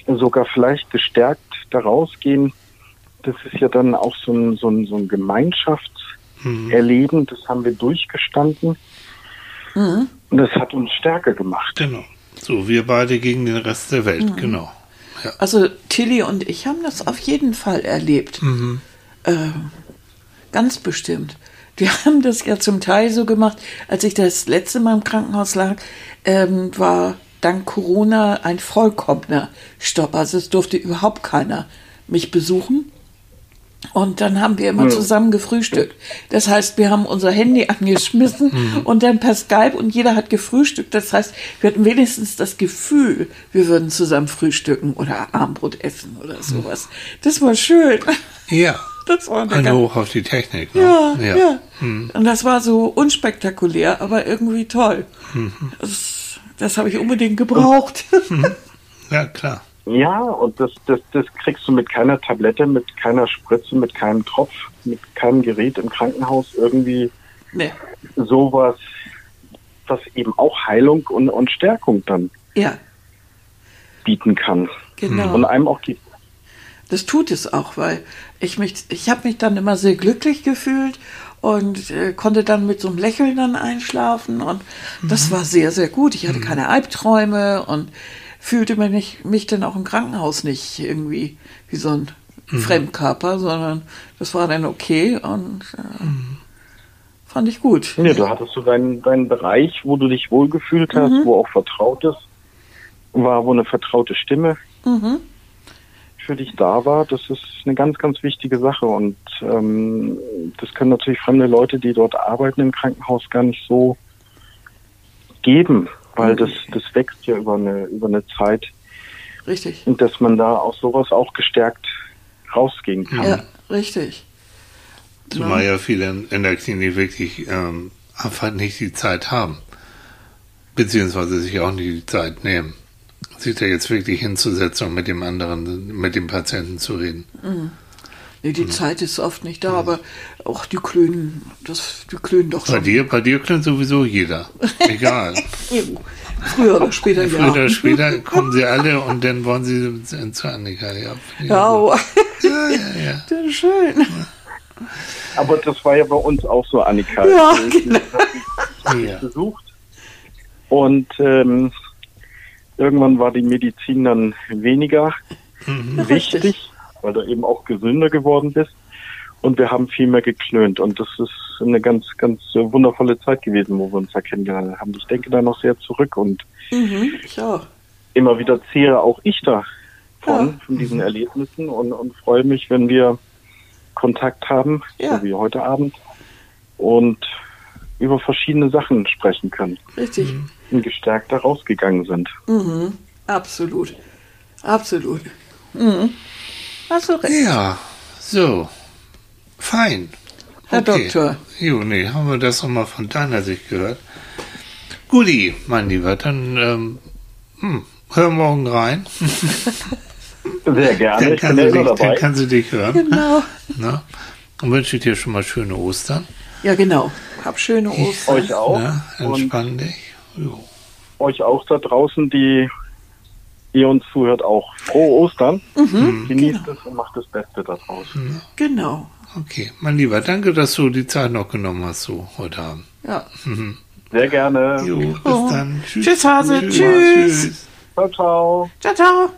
C: sogar vielleicht gestärkt daraus gehen. Das ist ja dann auch so ein, so ein, so ein Gemeinschaftserleben, das haben wir durchgestanden. Und das hat uns stärker gemacht.
A: Genau. So, wir beide gegen den Rest der Welt, genau. Ja.
B: Also Tilly und ich haben das auf jeden Fall erlebt. Äh, ganz bestimmt. Wir *laughs* haben das ja zum Teil so gemacht, als ich das letzte Mal im Krankenhaus lag, ähm, war dank Corona ein vollkommener Stopp. Also es durfte überhaupt keiner mich besuchen. Und dann haben wir immer zusammen gefrühstückt. Das heißt, wir haben unser Handy *laughs* angeschmissen und dann per Skype und jeder hat gefrühstückt. Das heißt, wir hatten wenigstens das Gefühl, wir würden zusammen frühstücken oder Armbrot essen oder sowas. Das war schön.
A: Ja. *laughs*
B: Das war
A: Ein Hoch auf die Technik. Ne?
B: ja, ja.
A: Hm.
B: Und das war so unspektakulär, aber irgendwie toll.
A: Mhm.
B: Das, das habe ich unbedingt gebraucht. *laughs*
A: ja, klar.
C: Ja, und das, das, das kriegst du mit keiner Tablette, mit keiner Spritze, mit keinem Tropf, mit keinem Gerät im Krankenhaus irgendwie
B: nee.
C: sowas, was eben auch Heilung und, und Stärkung dann
B: Ja,
C: bieten kann
B: genau.
C: und einem auch gibt.
B: Das tut es auch, weil ich mich, ich habe mich dann immer sehr glücklich gefühlt und äh, konnte dann mit so einem Lächeln dann einschlafen und das war sehr, sehr gut. Ich hatte keine Albträume und fühlte mich, nicht, mich dann auch im Krankenhaus nicht irgendwie wie so ein Fremdkörper, sondern das war dann okay und äh, fand ich gut.
C: Nee, du hattest so deinen, deinen Bereich, wo du dich wohlgefühlt hast, wo auch Vertrautes war, wo eine vertraute Stimme
B: Mhm.
C: für dich da war. Das ist eine ganz, ganz wichtige Sache. Und ähm, das können natürlich fremde Leute, die dort arbeiten im Krankenhaus, gar nicht so geben, weil das, das wächst ja über eine, über eine Zeit
B: Richtig.
C: und dass man da aus sowas auch gestärkt rausgehen kann.
B: Ja, richtig.
A: Zumal ja viele in, der Klinik wirklich ähm, einfach nicht die Zeit haben. Beziehungsweise sich auch nicht die Zeit nehmen. Sich da jetzt wirklich hinzusetzen und mit dem anderen, mit dem Patienten zu reden.
B: Nee, die Zeit ist oft nicht da, aber auch die klönen, das, die klönen doch
A: Bei
B: schon.
A: dir, bei dir klingt sowieso jeder. *laughs* Egal.
B: Früher oder später, ja.
A: Früher oder später kommen sie alle und dann wollen sie zu Annika. Ja, ich
B: Ja, oh,
A: ja, ja, ja. *laughs*
B: das ist schön.
C: Aber das war ja bei uns auch so, Annika.
B: Ja,
C: Ich-
B: genau.
A: ja.
C: besucht. Und ähm, irgendwann war die Medizin dann weniger wichtig,
B: Richtig.
C: weil du eben auch gesünder geworden bist. Und wir haben viel mehr geklönt. Und das ist eine ganz, ganz wundervolle Zeit gewesen, wo wir uns da kennengelernt haben. Ich denke da noch sehr zurück und
B: Mhm, ich auch.
C: immer wieder zehre auch ich da von,
B: Ja.
C: von diesen Erlebnissen und, und freue mich, wenn wir Kontakt haben,
B: Ja.
C: so wie heute Abend, und über verschiedene Sachen sprechen können
B: Richtig.
C: und gestärkt da rausgegangen sind.
B: Mhm. Absolut. Absolut. Mhm. Hast du recht.
A: ja, so. Fein.
B: Herr Doktor.
A: Jo, nee, haben wir das nochmal von deiner Sicht gehört. Guti, mein Lieber, dann ähm, hm, hör morgen rein. *laughs*
C: Sehr gerne,
A: Dann
C: ich
A: kann, sie dich, dann
C: dabei.
A: kann sie dich hören.
B: Genau. *laughs*
A: Ne? Und wünsche dir schon mal schöne Ostern.
B: Ja, genau. Hab schöne Ostern.
C: Euch auch. Und
A: Entspann dich. Jo.
C: euch auch da draußen, die ihr uns zuhört, auch frohe Ostern.
B: Mhm.
C: Genießt es und macht das Beste da draußen.
B: Genau.
A: Okay, mein Lieber, danke, dass du die Zeit noch genommen hast, so heute Abend.
B: Ja.
C: Sehr gerne.
A: Jo, bis
B: Oh.
A: dann.
B: Tschüss, Hase. Tschüss.
C: Ciao, ciao.
B: Ciao, ciao.